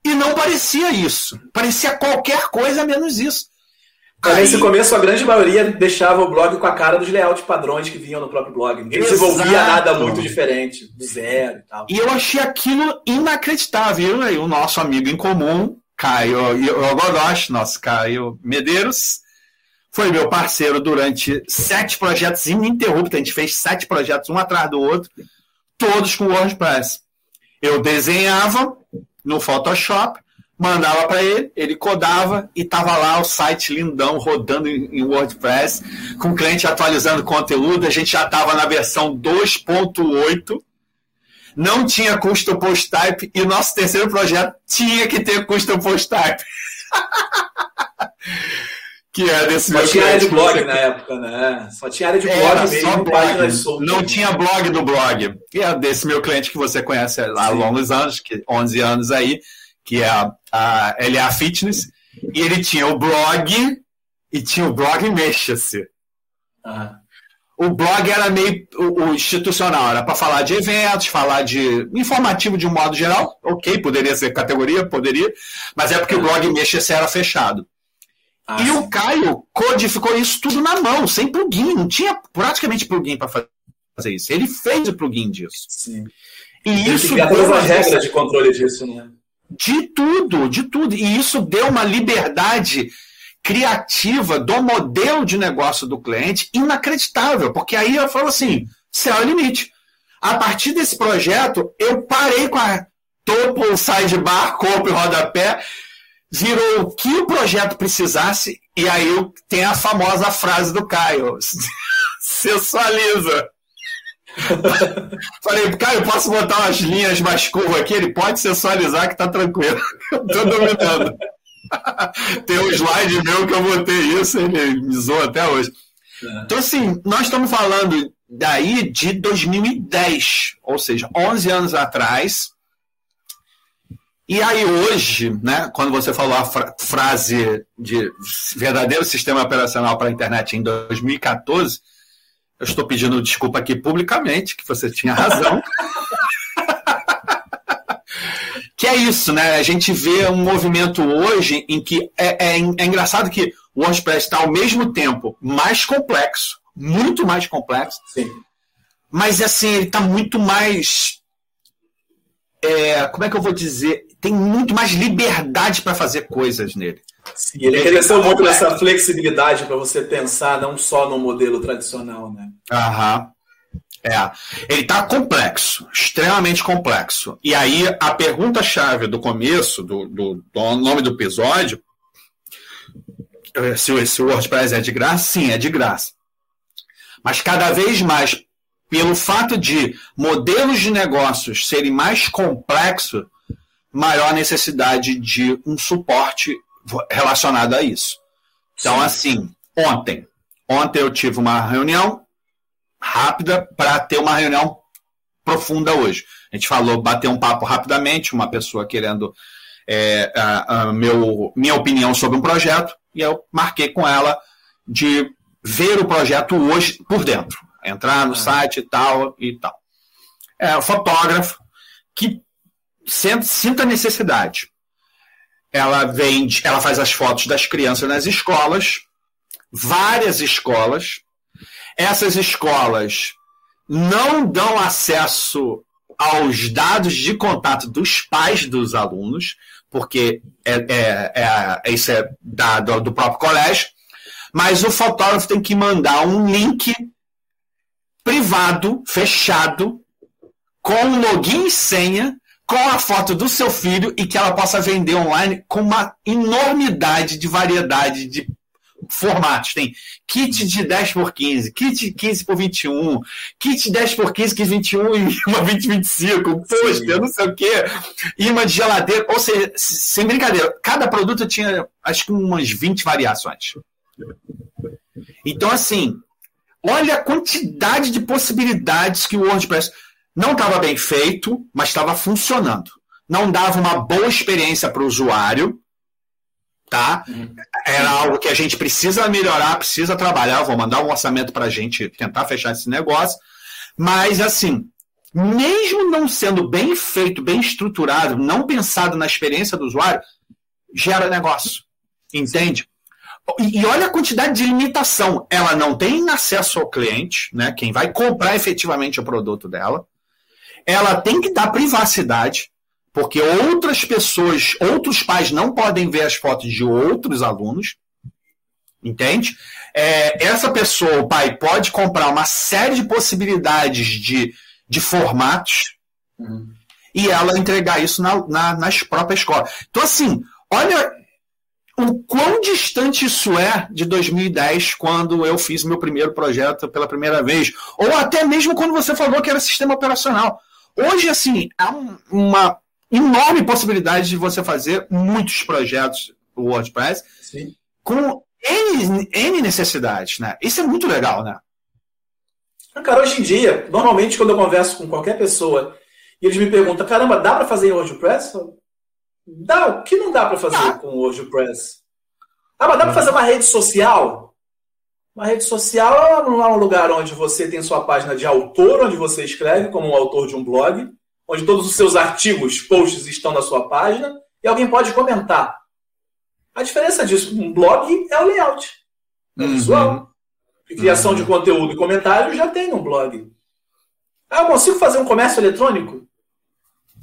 E não parecia isso. Parecia qualquer coisa menos isso. Aí... Nesse começo, a grande maioria deixava o blog com a cara dos layouts padrões que vinham no próprio blog. Ninguém Exato. desenvolvia nada muito diferente, do zero e tal. E eu achei aquilo inacreditável. E o nosso amigo em comum, Caio Godosh, nosso Caio Medeiros, foi meu parceiro durante sete projetos ininterruptos. A gente fez sete projetos um atrás do outro, todos com WordPress. Eu desenhava, no Photoshop, mandava para ele, ele codava e tava lá o site lindão rodando em WordPress, com o cliente atualizando conteúdo, a gente já estava na versão 2.8, não tinha custom post type e nosso terceiro projeto tinha que ter custom post type. que é desse Só tinha área de blog você... na época, né? Só tinha área de blog Era mesmo, blog. Não tinha blog do blog. Que é desse meu cliente que você conhece há Sim. longos anos, que 11 anos aí, que é a, a LA Fitness, e ele tinha o blog e tinha o blog Mexa-se. Ah. O blog era meio o, o institucional, era para falar de eventos, falar de informativo de um modo geral. Ok, poderia ser categoria, poderia, mas é porque o blog Mexa-se era fechado. Ah, e sim. o Caio codificou isso tudo na mão, sem plugin. Não tinha praticamente plugin para fazer isso. Ele fez o plugin disso. Sim. E isso deu uma regra de controle disso, né? De tudo, de tudo. E isso deu uma liberdade criativa do modelo de negócio do cliente inacreditável, porque aí eu falo assim, céu é o limite. A partir desse projeto, eu parei com a topo, sidebar, corpo e rodapé, virou o que o projeto precisasse, e aí tem a famosa frase do Caio, sensualiza. Falei, Caio, posso botar umas linhas mais curvas aqui? Ele pode sensualizar que tá tranquilo. Tô dominando. Tem um slide meu que eu botei isso, ele me zoou até hoje. É. Então, assim, nós estamos falando daí de 2010, ou seja, 11 anos atrás. E aí hoje, né, quando você falou a fra frase de verdadeiro sistema operacional para a internet em 2014, eu estou pedindo desculpa aqui publicamente, que você tinha razão. que é isso, né? A gente vê um movimento hoje em que é, é, é engraçado que o WordPress está ao mesmo tempo mais complexo, muito mais complexo, Sim. mas assim, ele está muito mais. É, como é que eu vou dizer? Tem muito mais liberdade para fazer coisas nele. Sim, ele cresceu muito nessa flexibilidade para você pensar não só no modelo tradicional, né? Aham. É, ele está complexo, extremamente complexo. E aí a pergunta-chave do começo, do, do, do, nome do episódio, eh, se, se o WordPress é de graça, sim, é de graça. Mas cada vez mais, pelo fato de modelos de negócios serem mais complexos, maior necessidade de um suporte relacionado a isso. Então, Sim. assim, ontem, ontem eu tive uma reunião rápida para ter uma reunião profunda hoje. A gente falou, bater um papo rapidamente, uma pessoa querendo é, a, a meu, minha opinião sobre um projeto, e eu marquei com ela de ver o projeto hoje por dentro. Entrar no ah. site e tal e tal. É o fotógrafo que sinta necessidade ela vende, ela faz as fotos das crianças nas escolas, várias escolas. Essas escolas não dão acesso aos dados de contato dos pais dos alunos, porque é, é, é, é isso é dado do próprio colégio, mas o fotógrafo tem que mandar um link privado, fechado, com login e senha com a foto do seu filho e que ela possa vender online com uma enormidade de variedade de formatos. Tem kit de 10 por 15, kit 15 por 21, kit 10 por 15, kit 21 e uma 20 25, pôster, não sei o quê, imã de geladeira. Ou seja, sem brincadeira, cada produto tinha acho que umas 20 variações. Então, assim, olha a quantidade de possibilidades que o WordPress não estava bem feito, mas estava funcionando. Não dava uma boa experiência para o usuário, tá? Uhum. Era algo que a gente precisa melhorar, precisa trabalhar. Vou mandar um orçamento para a gente tentar fechar esse negócio. Mas, assim, mesmo não sendo bem feito, bem estruturado, não pensado na experiência do usuário, gera negócio. Entende? E, olha a quantidade de limitação. Ela não tem acesso ao cliente, né? Quem vai comprar efetivamente o produto dela ela tem que dar privacidade, porque outras pessoas, outros pais não podem ver as fotos de outros alunos, entende? É, essa pessoa, o pai, pode comprar uma série de possibilidades de, de formatos. Uhum. e ela entregar isso na, na, nas próprias escolas. Então, assim, olha o quão distante isso é de 2010, quando eu fiz meu primeiro projeto pela primeira vez, ou até mesmo quando você falou que era sistema operacional. Hoje, assim, há uma enorme possibilidade de você fazer muitos projetos no WordPress Sim. com N, N necessidades, né? Isso é muito legal, né? Cara, hoje em dia, normalmente quando eu converso com qualquer pessoa e eles me perguntam, caramba, dá para fazer em WordPress? Dá. O que não dá para fazer ah. com o WordPress? Ah, mas dá para fazer uma rede social? Uma rede social não é um lugar onde você tem sua página de autor, onde você escreve como um autor de um blog, onde todos os seus artigos, posts estão na sua página e alguém pode comentar. A diferença disso, um blog é o layout. É uhum. visual. E criação uhum. de conteúdo e comentário já tem no blog. Ah, eu consigo fazer um comércio eletrônico?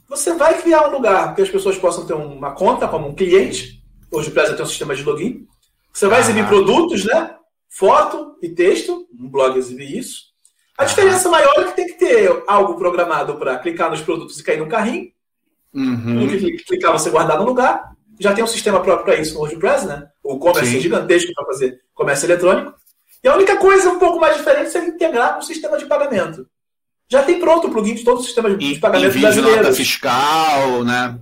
Você vai criar um lugar que as pessoas possam ter uma conta como um cliente. Hoje o Preza tem um sistema de login. Você vai exibir produtos, né? Foto e texto. Um blog exibir isso. A diferença maior é que tem que ter algo programado para clicar nos produtos e cair no carrinho. Uhum. clicar, você guardar no lugar. Já tem um sistema próprio para isso no WordPress, né? O comércio é gigantesco para fazer comércio eletrônico. E a única coisa um pouco mais diferente é integrar no sistema de pagamento. Já tem pronto o plugin de todos os sistemas de pagamento brasileiros. Nota fiscal, né?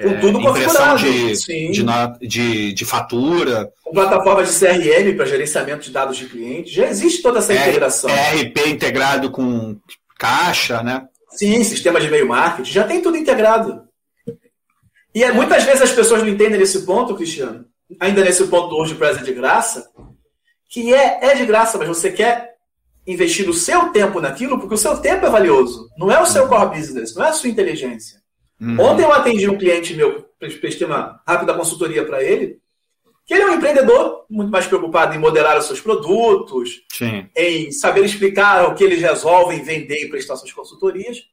Com tudo é, configurado. De, de, de, de, fatura. Com plataformas de CRM para gerenciamento de dados de cliente. Já existe toda essa integração. ERP integrado com caixa, né? Sim, sistema de e-mail marketing. Já tem tudo integrado. E é, muitas vezes as pessoas não entendem nesse ponto, Cristiano, ainda nesse ponto do WordPress é de graça, que é, é de graça, mas você quer investir o seu tempo naquilo, porque o seu tempo é valioso. Não é o seu core business, não é a sua inteligência. Uhum. Ontem eu atendi um cliente meu, prestei uma rápida consultoria para ele, que ele é um empreendedor muito mais preocupado em moderar os seus produtos, Sim. em saber explicar o que eles resolvem, vender e prestar suas consultorias.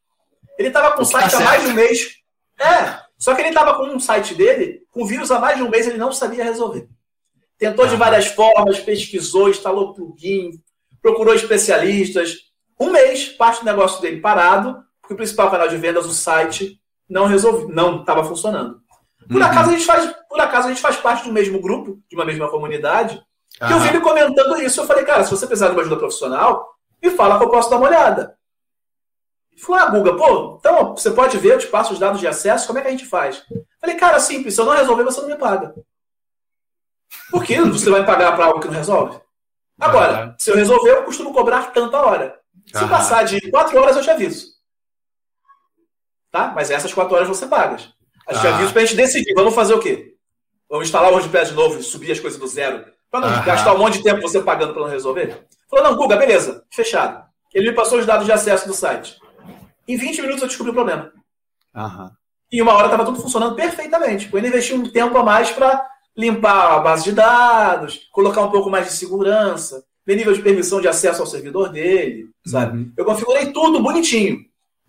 Ele estava com o site tá há mais de um mês. É, só que ele estava com um site dele, com vírus há mais de um mês, ele não sabia resolver. Tentou de várias formas, pesquisou, instalou plugin, procurou especialistas. Um mês, parte do negócio dele parado, porque o principal canal de vendas, o site, não resolveu, não estava funcionando. Por uhum. acaso a gente faz, por acaso a gente faz parte do mesmo grupo, de uma mesma comunidade. Uhum. eu vi ele comentando isso, eu falei, cara, se você precisar de uma ajuda profissional, me fala que eu posso dar uma olhada. Ele falou, ah, Guga, pô, então você pode ver, eu te passo os dados de acesso, como é que a gente faz? Eu falei, cara, simples, se eu não resolver, você não me paga. Por que você vai pagar para algo que não resolve? Agora, se eu resolver, eu costumo cobrar tanta hora. Se passar de quatro horas, eu te aviso. Tá? Mas essas quatro horas você paga. A gente uhum. aviso pra gente decidir. Vamos fazer o quê? Vamos instalar o WordPress de novo e subir as coisas do zero? Para não gastar um monte de tempo você pagando para não resolver? Falou, não, Guga, beleza, fechado. Ele me passou os dados de acesso do site. Em 20 minutos eu descobri o problema. Uhum. E uma hora estava tudo funcionando perfeitamente. Ele investiu um tempo a mais para limpar a base de dados, colocar um pouco mais de segurança, ver nível de permissão de acesso ao servidor dele, sabe? Uhum. Eu configurei tudo bonitinho.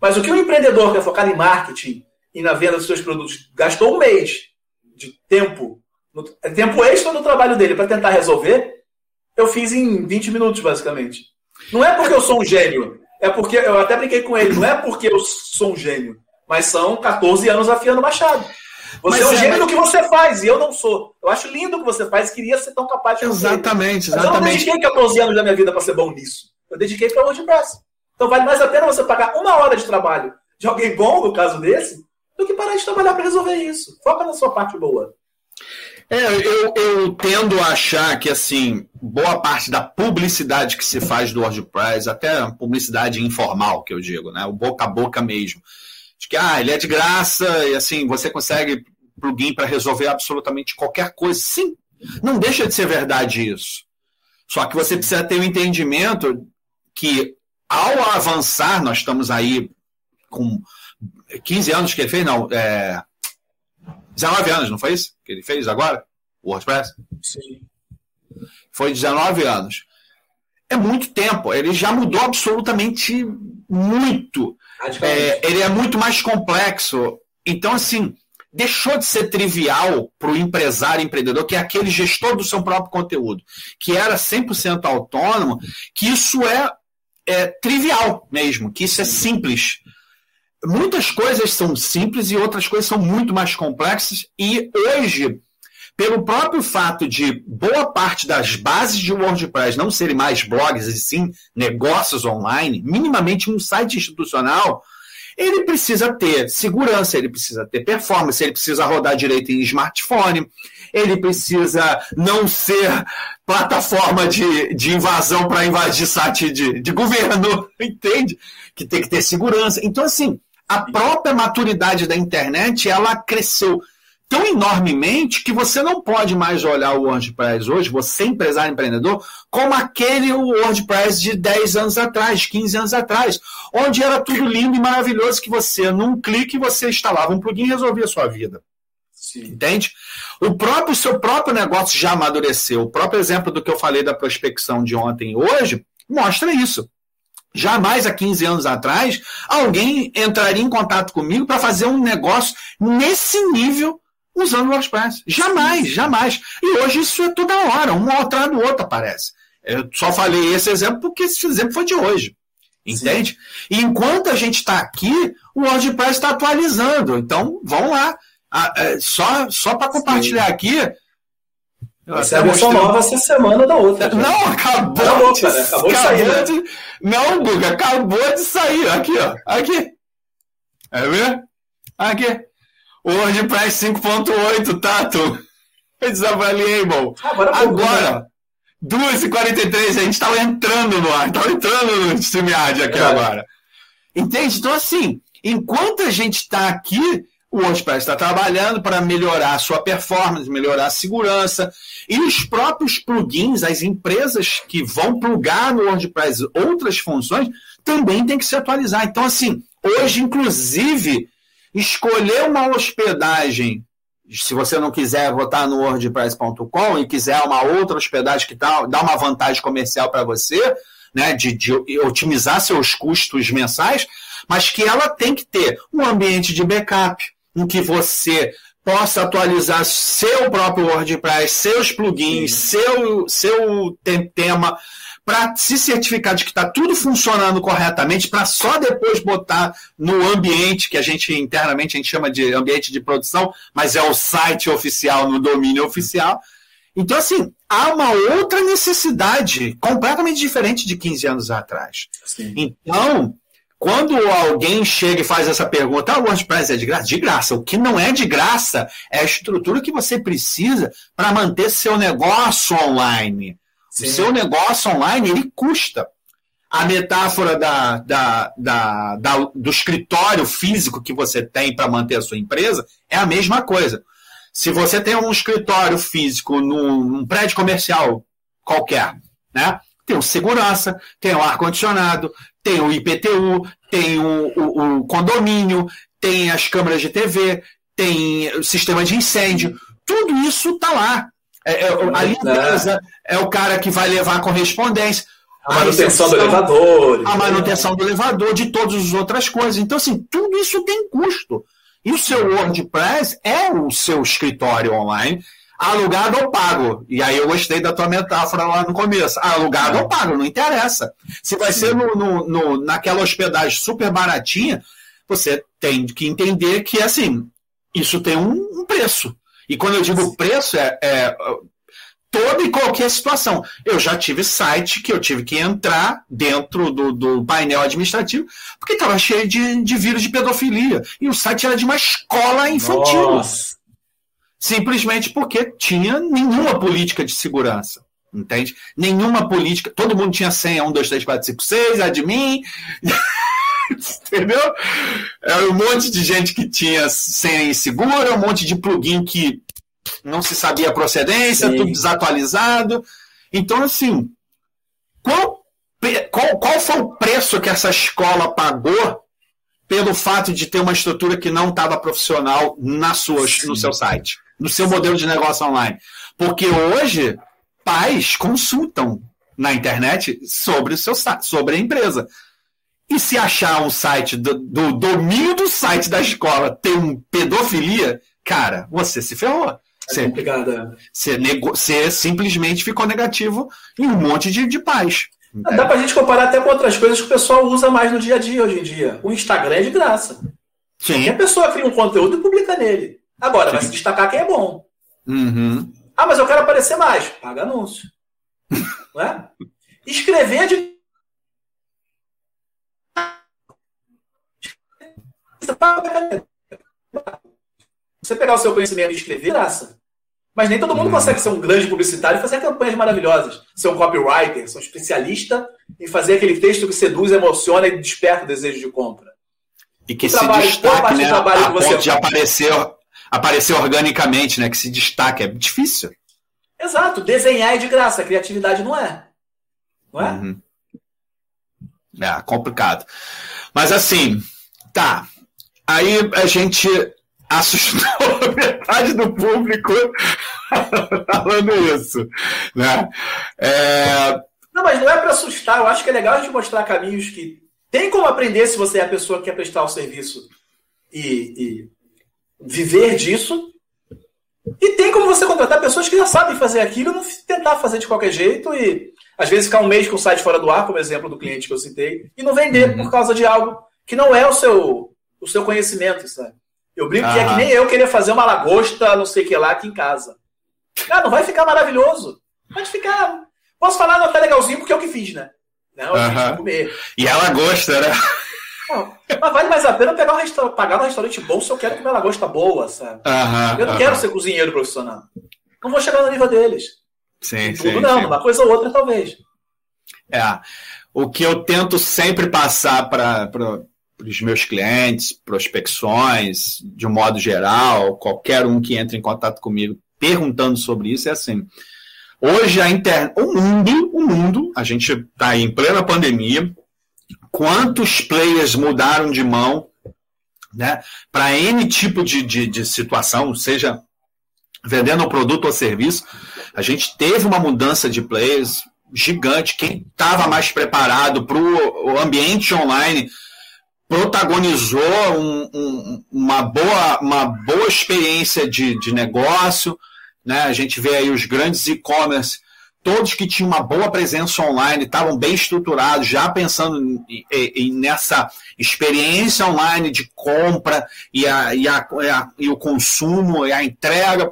Mas o que o empreendedor que é focado em marketing e na venda dos seus produtos gastou um mês de tempo, no, é tempo extra no trabalho dele para tentar resolver, eu fiz em 20 minutos, basicamente. Não é porque eu sou um gênio, é porque, eu até brinquei com ele, não é porque eu sou um gênio, mas são 14 anos afiando machado. Você mas é um gênio do que você faz, e eu não sou. Eu acho lindo o que você faz e queria ser tão capaz de fazer. Exatamente, exatamente. eu não dediquei 14 anos da minha vida para ser bom nisso. Eu dediquei para WordPress. Então vale mais a pena você pagar uma hora de trabalho de alguém bom, no caso desse, do que parar de trabalhar para resolver isso. Foca na sua parte boa. É, eu, eu tendo a achar que, assim, boa parte da publicidade que se faz do WordPress, até publicidade informal, que eu digo, né? O boca a boca mesmo de que ah, ele é de graça e assim você consegue plugin para resolver absolutamente qualquer coisa. Sim, não deixa de ser verdade isso. Só que você precisa ter o um entendimento que ao avançar, nós estamos aí com 15 anos que ele fez, não, é, 19 anos, não foi isso que ele fez agora? O WordPress? Sim. Foi 19 anos. É muito tempo. Ele já mudou absolutamente muito. É, ele é muito mais complexo. Então, assim, deixou de ser trivial para o empresário empreendedor, que é aquele gestor do seu próprio conteúdo, que era 100% autônomo, que isso é, é trivial mesmo, que isso é simples. muitas coisas são simples e outras coisas são muito mais complexas. E hoje, pelo próprio fato de boa parte das bases de WordPress não serem mais blogs e sim negócios online, minimamente um site institucional, ele precisa ter segurança, ele precisa ter performance, ele precisa rodar direito em smartphone, ele precisa não ser plataforma de, de invasão para invadir site de, de governo, entende? Que tem que ter segurança. Então, assim, a própria maturidade da internet, ela cresceu tão enormemente que você não pode mais olhar o WordPress hoje, você empresário empreendedor, como aquele WordPress de 10 anos atrás, 15 anos atrás, onde era tudo lindo e maravilhoso que você, num clique, você instalava um plugin e resolvia a sua vida. Sim. Entende? O próprio seu próprio negócio já amadureceu. O próprio exemplo do que eu falei da prospecção de ontem e hoje mostra isso. Jamais há 15 anos atrás alguém entraria em contato comigo para fazer um negócio nesse nível usando o WordPress. Jamais, jamais. E hoje isso é toda hora, um atrás do outro aparece. Eu só falei esse exemplo porque esse exemplo foi de hoje. Entende? Sim. E enquanto a gente está aqui, o WordPress está atualizando. Então, vamos lá. Ah, é, só só para compartilhar Sim. aqui. É a versão nova essa semana da outra. Gente. Não, acabou, acabou, de, cara, acabou, de, sair. Né? De, não, Guga, acabou de sair. Aqui, ó. Aqui. É ver? Aqui. WordPress 5.8, Tato. Eu desavaliei, irmão. Agora, agora 2h43, a gente estava entrando no ar, estava entrando no StreamYard aqui é. agora. Entende? Então, assim, enquanto a gente está aqui, o WordPress está trabalhando para melhorar a sua performance, melhorar a segurança. E os próprios plugins, as empresas que vão plugar no WordPress outras funções, também tem que se atualizar. Então, assim, hoje, inclusive, escolher uma hospedagem, se você não quiser votar no WordPress.com e quiser uma outra hospedagem que dá, dá uma vantagem comercial para você, né, de, de otimizar seus custos mensais, mas que ela tem que ter um ambiente de backup, em que você possa atualizar seu próprio WordPress, seus plugins, seu, seu tema, para se certificar de que está tudo funcionando corretamente, para só depois botar no ambiente, que a gente internamente a gente chama de ambiente de produção, mas é o site oficial, no domínio oficial. Então, assim, há uma outra necessidade completamente diferente de 15 anos atrás. Sim. Então, quando alguém chega e faz essa pergunta, ah, o WordPress é de graça? De graça. O que não é de graça é a estrutura que você precisa para manter seu negócio online. Sim. O seu negócio online, ele custa. A metáfora da, da, da, da do escritório físico que você tem para manter a sua empresa é a mesma coisa. Se você tem um escritório físico num, num prédio comercial qualquer, né? Tem o segurança, tem o ar-condicionado, tem o IPTU, tem o, o, o condomínio, tem as câmeras de TV, tem o sistema de incêndio. Tudo isso está lá. É, é, a limpeza é o cara que vai levar a correspondência. A manutenção do elevador. A manutenção do elevador, de todas as outras coisas. Então, assim, tudo isso tem custo. E o seu WordPress é o seu escritório online alugado ou pago. E aí eu gostei da tua metáfora lá no começo. Alugado ou pago, não interessa. Se vai ser no, no, no, naquela hospedagem super baratinha, você tem que entender que, assim, isso tem um, um preço. E quando eu digo preço, é, é toda e qualquer situação. Eu já tive site que eu tive que entrar dentro do, do painel administrativo porque estava cheio de, de vírus de pedofilia. E o site era de uma escola infantil. Nossa simplesmente porque tinha nenhuma política de segurança. Entende? Nenhuma política. Todo mundo tinha senha 1, 2, 3, 4, 5, 6, admin. Entendeu? Era um monte de gente que tinha senha insegura, um monte de plugin que não se sabia a procedência, Sim. tudo desatualizado. Então, assim, qual, qual, qual foi o preço que essa escola pagou pelo fato de ter uma estrutura que não estava profissional na sua, no seu site? No seu modelo de negócio online. Porque hoje, pais consultam na internet sobre, o seu, sobre a empresa. E se achar um site do, do domínio do site da escola tem um pedofilia, cara, você se ferrou. É você, é. você, nego, você simplesmente ficou negativo em um monte de, de pais. Dá pra gente comparar até com outras coisas que o pessoal usa mais no dia a dia hoje em dia. O Instagram é de graça. Sim. a pessoa cria um conteúdo e publica nele. Agora, Sim. vai se destacar quem é bom. Uhum. Ah, mas eu quero aparecer mais. Paga anúncio. Não é? Escrever de. Você pegar o seu conhecimento e escrever, graça. Mas nem todo mundo hum. consegue ser um grande publicitário e fazer campanhas maravilhosas. Ser um copywriter, ser um especialista em fazer aquele texto que seduz, emociona e desperta o desejo de compra. E que o se trabalho, destaque, né? A ponto de aparecer, aparecer organicamente, né? Que se destaque. É difícil. Exato. Desenhar é de graça, criatividade não é. Não é? Uhum. É, complicado. Mas assim, tá. Aí a gente assustou metade do público falando isso. Né? É... Não, mas não é para assustar. Eu acho que é legal a gente mostrar caminhos que tem como aprender se você é a pessoa que quer prestar o serviço e, e viver disso. E tem como você contratar pessoas que já sabem fazer aquilo e não tentar fazer de qualquer jeito e às vezes ficar um mês com o site fora do ar, como exemplo do cliente que eu citei, e não vender uhum. por causa de algo que não é o seu, o seu conhecimento, sabe? Eu brinco que é que nem eu querer fazer uma lagosta, não sei o que lá, aqui em casa. Ah, não vai ficar maravilhoso. Pode ficar. Posso falar, não tá legalzinho porque é o que fiz, né? Não, eu comer. E a lagosta, né? Não, mas vale mais a pena pegar um pagar um restaurante bom se eu quero comer lagosta boa, sabe? eu não quero ser cozinheiro profissional. Não vou chegar no nível deles. Sim, Tudo sim, não, sim. uma coisa ou outra talvez. É. O que eu tento sempre passar para para os meus clientes, prospecções, de um modo geral, qualquer um que entre em contato comigo perguntando sobre isso, é assim. Hoje a internet, o mundo, o mundo, a gente está em plena pandemia, quantos players mudaram de mão né, para N tipo de, de, de situação, seja vendendo um produto ou serviço, a gente teve uma mudança de players gigante. Quem estava mais preparado para o ambiente online protagonizou um, um, uma, boa, uma boa experiência de, de negócio. Né? A gente vê aí os grandes e-commerce, todos que tinham uma boa presença online, estavam bem estruturados, já pensando em, em, nessa experiência online de compra e, a, e, a, e, a, e o consumo e a entrega,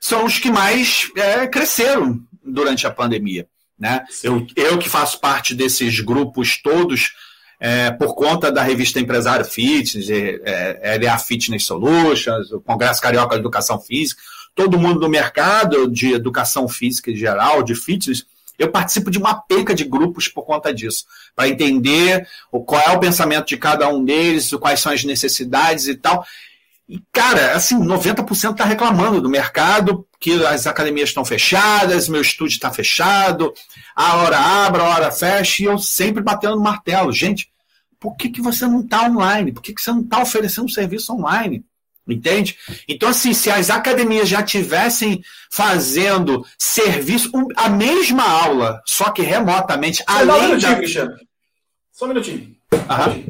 são os que mais é, cresceram durante a pandemia. Né? Eu, eu que faço parte desses grupos todos, é, por conta da revista Empresário Fitness, é, é, LA Fitness Solutions, o Congresso Carioca de Educação Física, todo mundo do mercado de educação física em geral, de fitness, eu participo de uma penca de grupos por conta disso, para entender qual é o pensamento de cada um deles, quais são as necessidades e tal. E, cara, assim, 90% está reclamando do mercado, que as academias estão fechadas, meu estúdio está fechado, a hora abre, a hora fecha, e eu sempre batendo no martelo. Gente, por que, que você não está online? Por que, que você não está oferecendo um serviço online? Entende? Então, assim, se as academias já tivessem fazendo serviço, a mesma aula, só que remotamente, Só além um minutinho, da... Cristiano. Só um minutinho. Aham.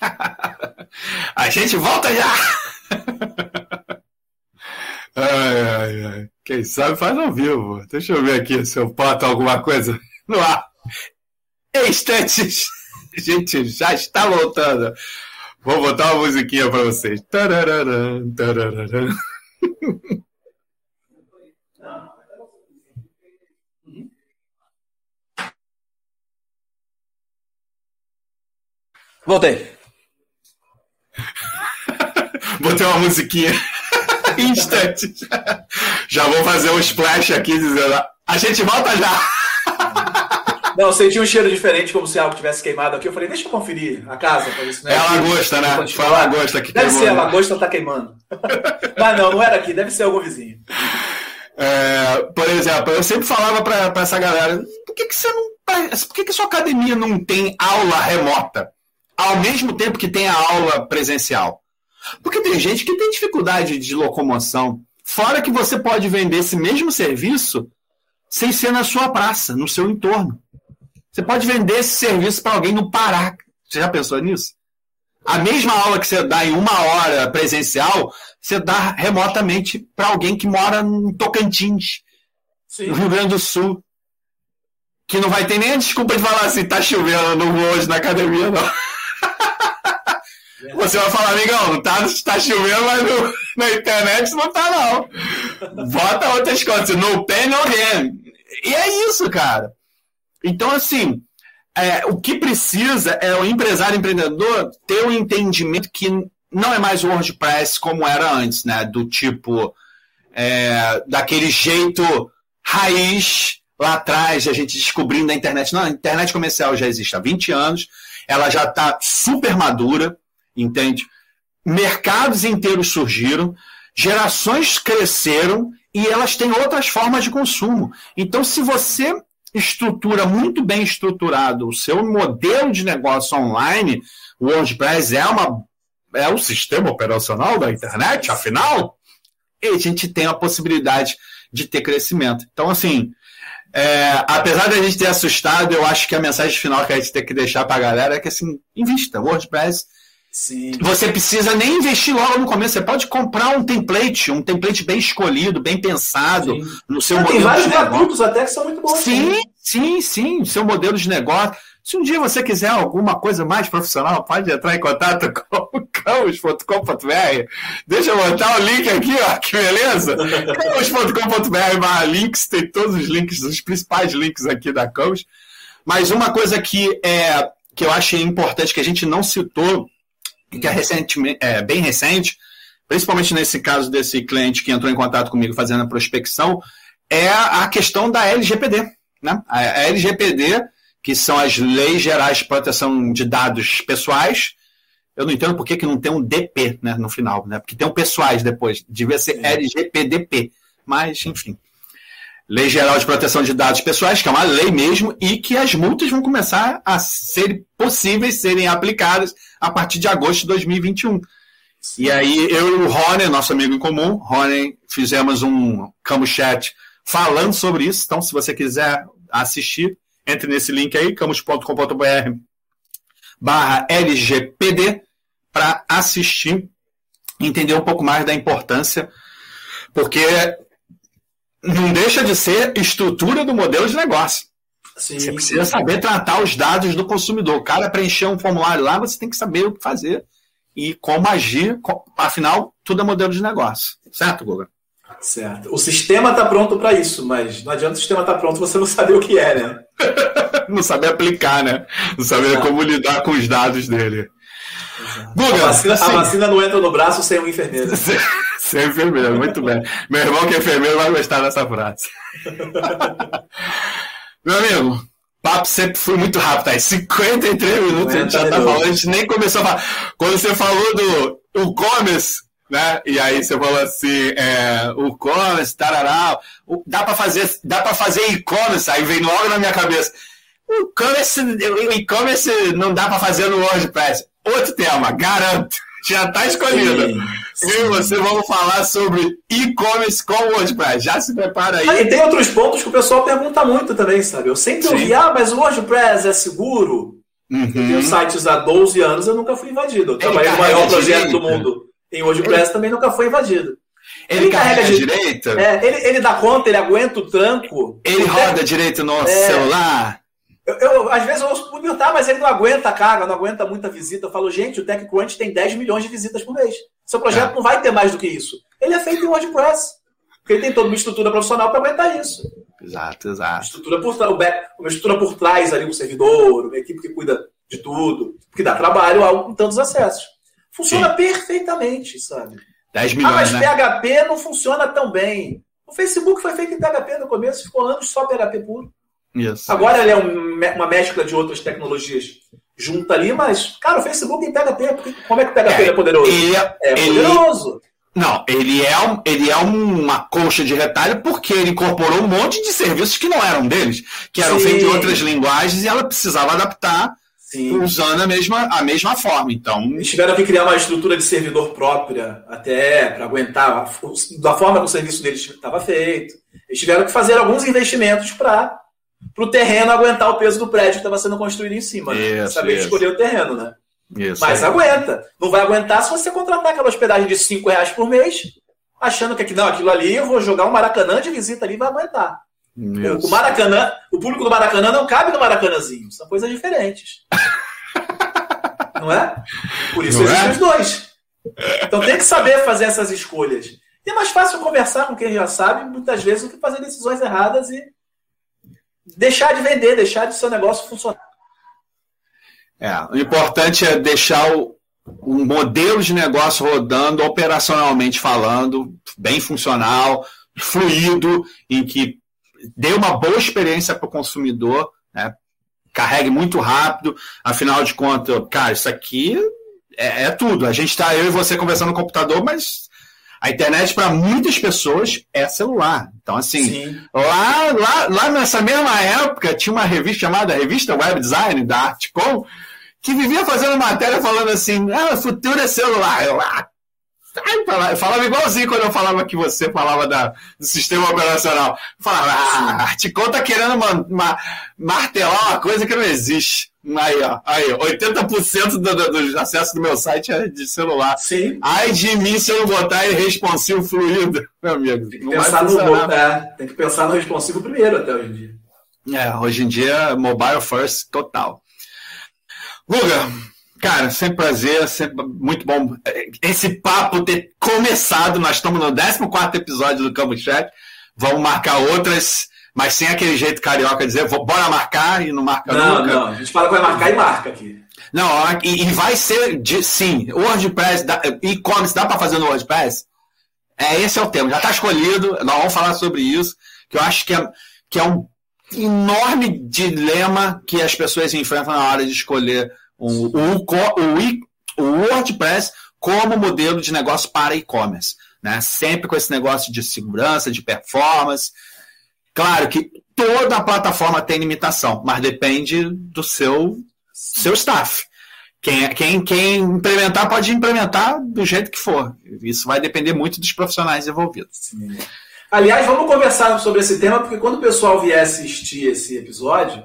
A gente volta já! ai, ai, ai. Quem sabe faz ao vivo. Deixa eu ver aqui se eu boto alguma coisa no ar. Instantes, a gente já está voltando. Vou botar uma musiquinha para vocês. Tararara, tararara. Voltei. Botei uma musiquinha. Instante. Já vou fazer um splash aqui dizendo: a gente volta já. Não, eu senti um cheiro diferente, como se algo tivesse queimado aqui. Eu falei, deixa eu conferir a casa. Pra ver se não é, a lagosta, né? Foi a lagosta que Deve queimou, ser, a né? lagosta tá queimando. Mas não, não era aqui, deve ser algum vizinho. É, por exemplo, eu sempre falava para essa galera: por que, que você não. Por que, que sua academia não tem aula remota? Ao mesmo tempo que tem a aula presencial? Porque tem gente que tem dificuldade de locomoção. Fora que você pode vender esse mesmo serviço sem ser na sua praça, no seu entorno. Você pode vender esse serviço para alguém no Pará. Você já pensou nisso? A mesma aula que você dá em uma hora presencial, você dá remotamente para alguém que mora em Tocantins. Sim. no Rio Grande do Sul. Que não vai ter nem a desculpa de falar assim, tá chovendo, não vou hoje na academia, não. Você vai falar, amigão, tá, tá chovendo, mas no, na internet não tá, não. Bota outras coisas, no pen, no game. E é isso, cara. Então, assim, é, o que precisa é o empresário empreendedor ter um entendimento que não é mais WordPress como era antes, né? Do tipo, é, daquele jeito raiz lá atrás, a gente descobrindo a internet. Não, a internet comercial já existe há 20 anos, ela já está super madura, entende? Mercados inteiros surgiram, gerações cresceram e elas têm outras formas de consumo. Então, se você estrutura muito bem estruturado o seu modelo de negócio online, o WordPress é uma é o sistema operacional da internet, afinal, e a gente tem a possibilidade de ter crescimento. Então, assim, é, apesar de a gente ter assustado, eu acho que a mensagem final que a gente tem que deixar para a galera é que, assim, invista. WordPress Sim. Você precisa nem investir logo no começo. Você pode comprar um template, um template bem escolhido, bem pensado sim. no seu ah, modelo. Tem vários gratuitos até que são muito bons. Sim, também. sim, sim. Seu modelo de negócio. Se um dia você quiser alguma coisa mais profissional, pode entrar em contato com campos.com.br. Deixa eu botar o link aqui, ó, que beleza? campos.com.br barra links, tem todos os links, os principais links aqui da Campos. Mas uma coisa que, é, que eu achei importante, que a gente não citou, que é, recentemente, é bem recente, principalmente nesse caso desse cliente que entrou em contato comigo fazendo a prospecção, é a questão da LGPD. Né? A LGPD, que são as Leis Gerais de Proteção de Dados Pessoais, eu não entendo por que, que não tem um DP né, no final, né? porque tem um pessoais depois, devia ser LGPDP, mas enfim. Lei Geral de Proteção de Dados Pessoais, que é uma lei mesmo, e que as multas vão começar a ser possíveis serem aplicadas a partir de agosto de 2021. Sim. E aí eu e o Rony, nosso amigo em comum, Rony, fizemos um Camus Chat falando sobre isso. Então, se você quiser assistir, entre nesse link aí, camus.com.br barra LGPD para assistir, entender um pouco mais da importância, porque não deixa de ser estrutura do modelo de negócio. Sim, você precisa saber tratar os dados do consumidor. O cara preencher um formulário lá, você tem que saber o que fazer e como agir. Afinal, tudo é modelo de negócio. Certo, Guga? Certo. O sistema está pronto para isso, mas não adianta o sistema estar tá pronto você não saber o que é, né? não saber aplicar, né? Não saber como lidar com os dados dele. Guga, a, vacina, assim, a vacina não entra no braço sem um enfermeiro. Sem enfermeiro, muito bem. Meu irmão que é enfermeiro vai gostar dessa frase. Meu amigo, papo sempre foi muito rápido, aí 53 minutos a gente já tá falando, a gente nem começou a falar. Quando você falou do e-commerce, né? E aí você falou assim, é, o e-commerce, tarará, dá para fazer, dá para fazer e-commerce, aí vem logo na minha cabeça. O e-commerce não dá para fazer no WordPress. Outro tema, garanto. Já está escolhido. Sim, Eu e você vamos falar sobre e-commerce com WordPress. Já se prepara aí. Ah, e tem outros pontos que o pessoal pergunta muito também, sabe? Eu sempre ouvi, ah, mas o WordPress é seguro? Uhum. Eu tenho sites há 12 anos, eu nunca fui invadido. Eu trabalhei no maior projeto do mundo em WordPress, ele... também nunca foi invadido. Ele, ele carrega, carrega direito? É, ele, ele dá conta, ele aguenta o tranco. Ele roda direito no é... celular? Eu, eu, às vezes eu ouço perguntar, mas ele não aguenta carga, não aguenta muita visita. Eu falo, gente, o TechCrunch tem 10 milhões de visitas por mês. Seu projeto é. não vai ter mais do que isso. Ele é feito em WordPress. Porque ele tem toda uma estrutura profissional para aguentar isso. Exato, exato. Uma estrutura por, uma estrutura por trás ali, um servidor, uma equipe que cuida de tudo, que dá trabalho, algo com tantos acessos. Funciona Sim. perfeitamente, sabe? 10 milhões, ah, mas né? PHP não funciona tão bem. O Facebook foi feito em PHP no começo, ficou anos só PHP puro. Isso. Agora ele é um, uma mescla de outras tecnologias junta ali, mas, cara, o Facebook em PHP, como é que o PHP é, é poderoso? Ele é, é poderoso. não, ele é, um, ele é uma colcha de retalho porque ele incorporou um monte de serviços que não eram deles, que eram feitos em outras linguagens e ela precisava adaptar Sim. usando a mesma, a mesma forma. Então, eles tiveram que criar uma estrutura de servidor própria, até para aguentar da forma que o serviço deles estava feito. Eles tiveram que fazer alguns investimentos para para o terreno aguentar o peso do prédio que estava sendo construído em cima. Né? Isso, Saber isso. escolher o terreno, né? Isso, Mas é. aguenta. Não vai aguentar se você contratar aquela hospedagem de 5 reais por mês, achando que não, aquilo ali eu vou jogar um maracanã de visita ali e vai aguentar. O, o Maracanã, o público do Maracanã não cabe no Maracanãzinho. São coisas diferentes. não é? Por isso não existem é? os dois. Então tem que saber fazer essas escolhas. E é mais fácil conversar com quem já sabe, muitas vezes, do que fazer decisões erradas e deixar de vender, deixar de seu negócio funcionar. É, o importante é deixar o, um modelo de negócio rodando operacionalmente falando, bem funcional, fluido, em que dê uma boa experiência para o consumidor, né? carregue muito rápido, afinal de contas, cara, isso aqui é, é tudo. A gente está, eu e você, conversando no computador, mas a internet para muitas pessoas é celular. Então, assim, lá, lá, lá nessa mesma época tinha uma revista chamada Revista Web Design da Artcom, que vivia fazendo matéria falando assim, ah, o futuro é celular. Eu, ah, eu falava igualzinho quando eu falava que você falava da, do sistema operacional. Eu falava, ah, a Articom tá querendo martelar uma coisa que não existe. Aí, ó, aí, 80% do, do, do acesso do meu site é de celular. Sim. Ai de mim se eu não botar responsivo fluido, meu amigo. Tem que, pensar no, é, tem que pensar no responsivo primeiro até hoje em dia. É, hoje em dia, mobile first total. Guga, cara, sempre prazer, sempre muito bom esse papo ter começado. Nós estamos no 14 episódio do Campo Chat. Vamos marcar outras, mas sem aquele jeito carioca dizer, bora marcar e não marca não, nunca. Não, a gente fala que vai marcar e marca aqui. Não, e, e vai ser, de, sim, WordPress, e-commerce, dá para fazer no WordPress? É, esse é o tema, já está escolhido, nós vamos falar sobre isso, que eu acho que é, que é um enorme dilema que as pessoas enfrentam na hora de escolher o, o, o WordPress como modelo de negócio para e-commerce. Né? Sempre com esse negócio de segurança, de performance. Claro que toda a plataforma tem limitação, mas depende do seu, seu staff. Quem, quem, quem implementar pode implementar do jeito que for. Isso vai depender muito dos profissionais envolvidos. Sim. Aliás, vamos conversar sobre esse tema, porque quando o pessoal vier assistir esse episódio,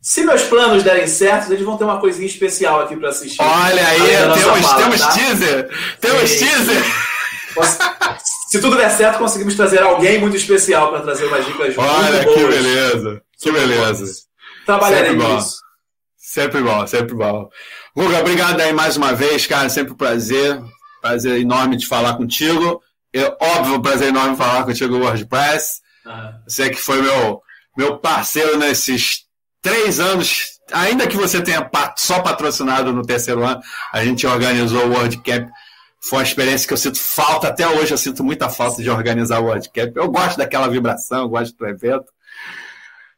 se meus planos derem certo, eles vão ter uma coisinha especial aqui para assistir. Olha aí, temos, fala, temos tá? teaser! Temos Sim. teaser! Se tudo der certo, conseguimos trazer alguém muito especial para trazer umas dicas Olha, muito boas. que beleza! Que beleza! Trabalharei nisso. Sempre bom, sempre bom. Guga, obrigado aí mais uma vez, cara. Sempre um prazer. Prazer enorme de falar contigo. É óbvio, prazer enorme falar contigo WordPress. Uhum. Você que foi meu, meu parceiro nesses três anos. Ainda que você tenha só patrocinado no terceiro ano, a gente organizou o WordCamp. Foi uma experiência que eu sinto falta até hoje. Eu sinto muita falta de organizar o WordCamp. Eu gosto daquela vibração, eu gosto do evento.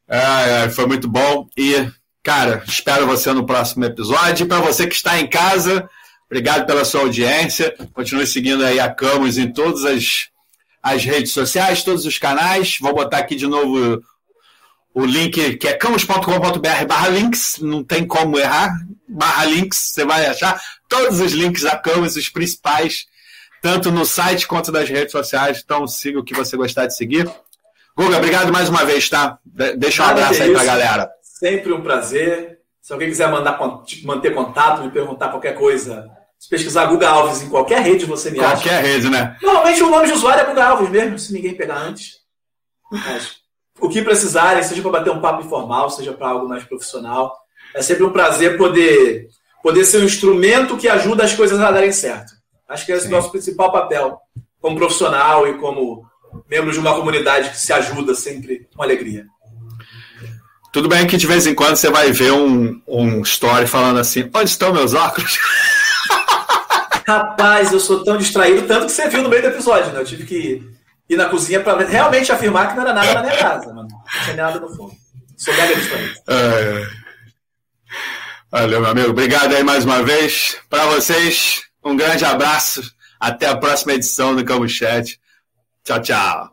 É, foi muito bom. E, cara, espero você no próximo episódio. E para você que está em casa, Obrigado pela sua audiência. Continue seguindo aí a Camus em todas as, as redes sociais, todos os canais. Vou botar aqui de novo o link que é camus.com.br barra links, não tem como errar, barra links, você vai achar todos os links da Camus, os principais, tanto no site quanto nas redes sociais, então siga o que você gostar de seguir. Guga, obrigado mais uma vez, tá? Deixa um Nada abraço aí pra galera. Sempre um prazer. Se alguém quiser mandar, manter contato, me perguntar qualquer coisa, se pesquisar Guga Alves em qualquer rede, você me qualquer acha. Qualquer rede, né? Normalmente o nome de usuário é Guga Alves mesmo, se ninguém pegar antes. Mas, o que precisarem, seja para bater um papo informal, seja para algo mais profissional. É sempre um prazer poder, poder ser um instrumento que ajuda as coisas a darem certo. Acho que esse é o nosso principal papel como profissional e como membro de uma comunidade que se ajuda sempre com alegria. Tudo bem que de vez em quando você vai ver um, um story falando assim: onde estão meus óculos? Rapaz, eu sou tão distraído, tanto que você viu no meio do episódio, né? Eu tive que ir na cozinha para realmente afirmar que não era nada na minha casa, mano. Não tinha nada no fogo. Sou mega distraído. É. Valeu, meu amigo. Obrigado aí mais uma vez. Para vocês, um grande abraço. Até a próxima edição do Cabo Chat. Tchau, tchau.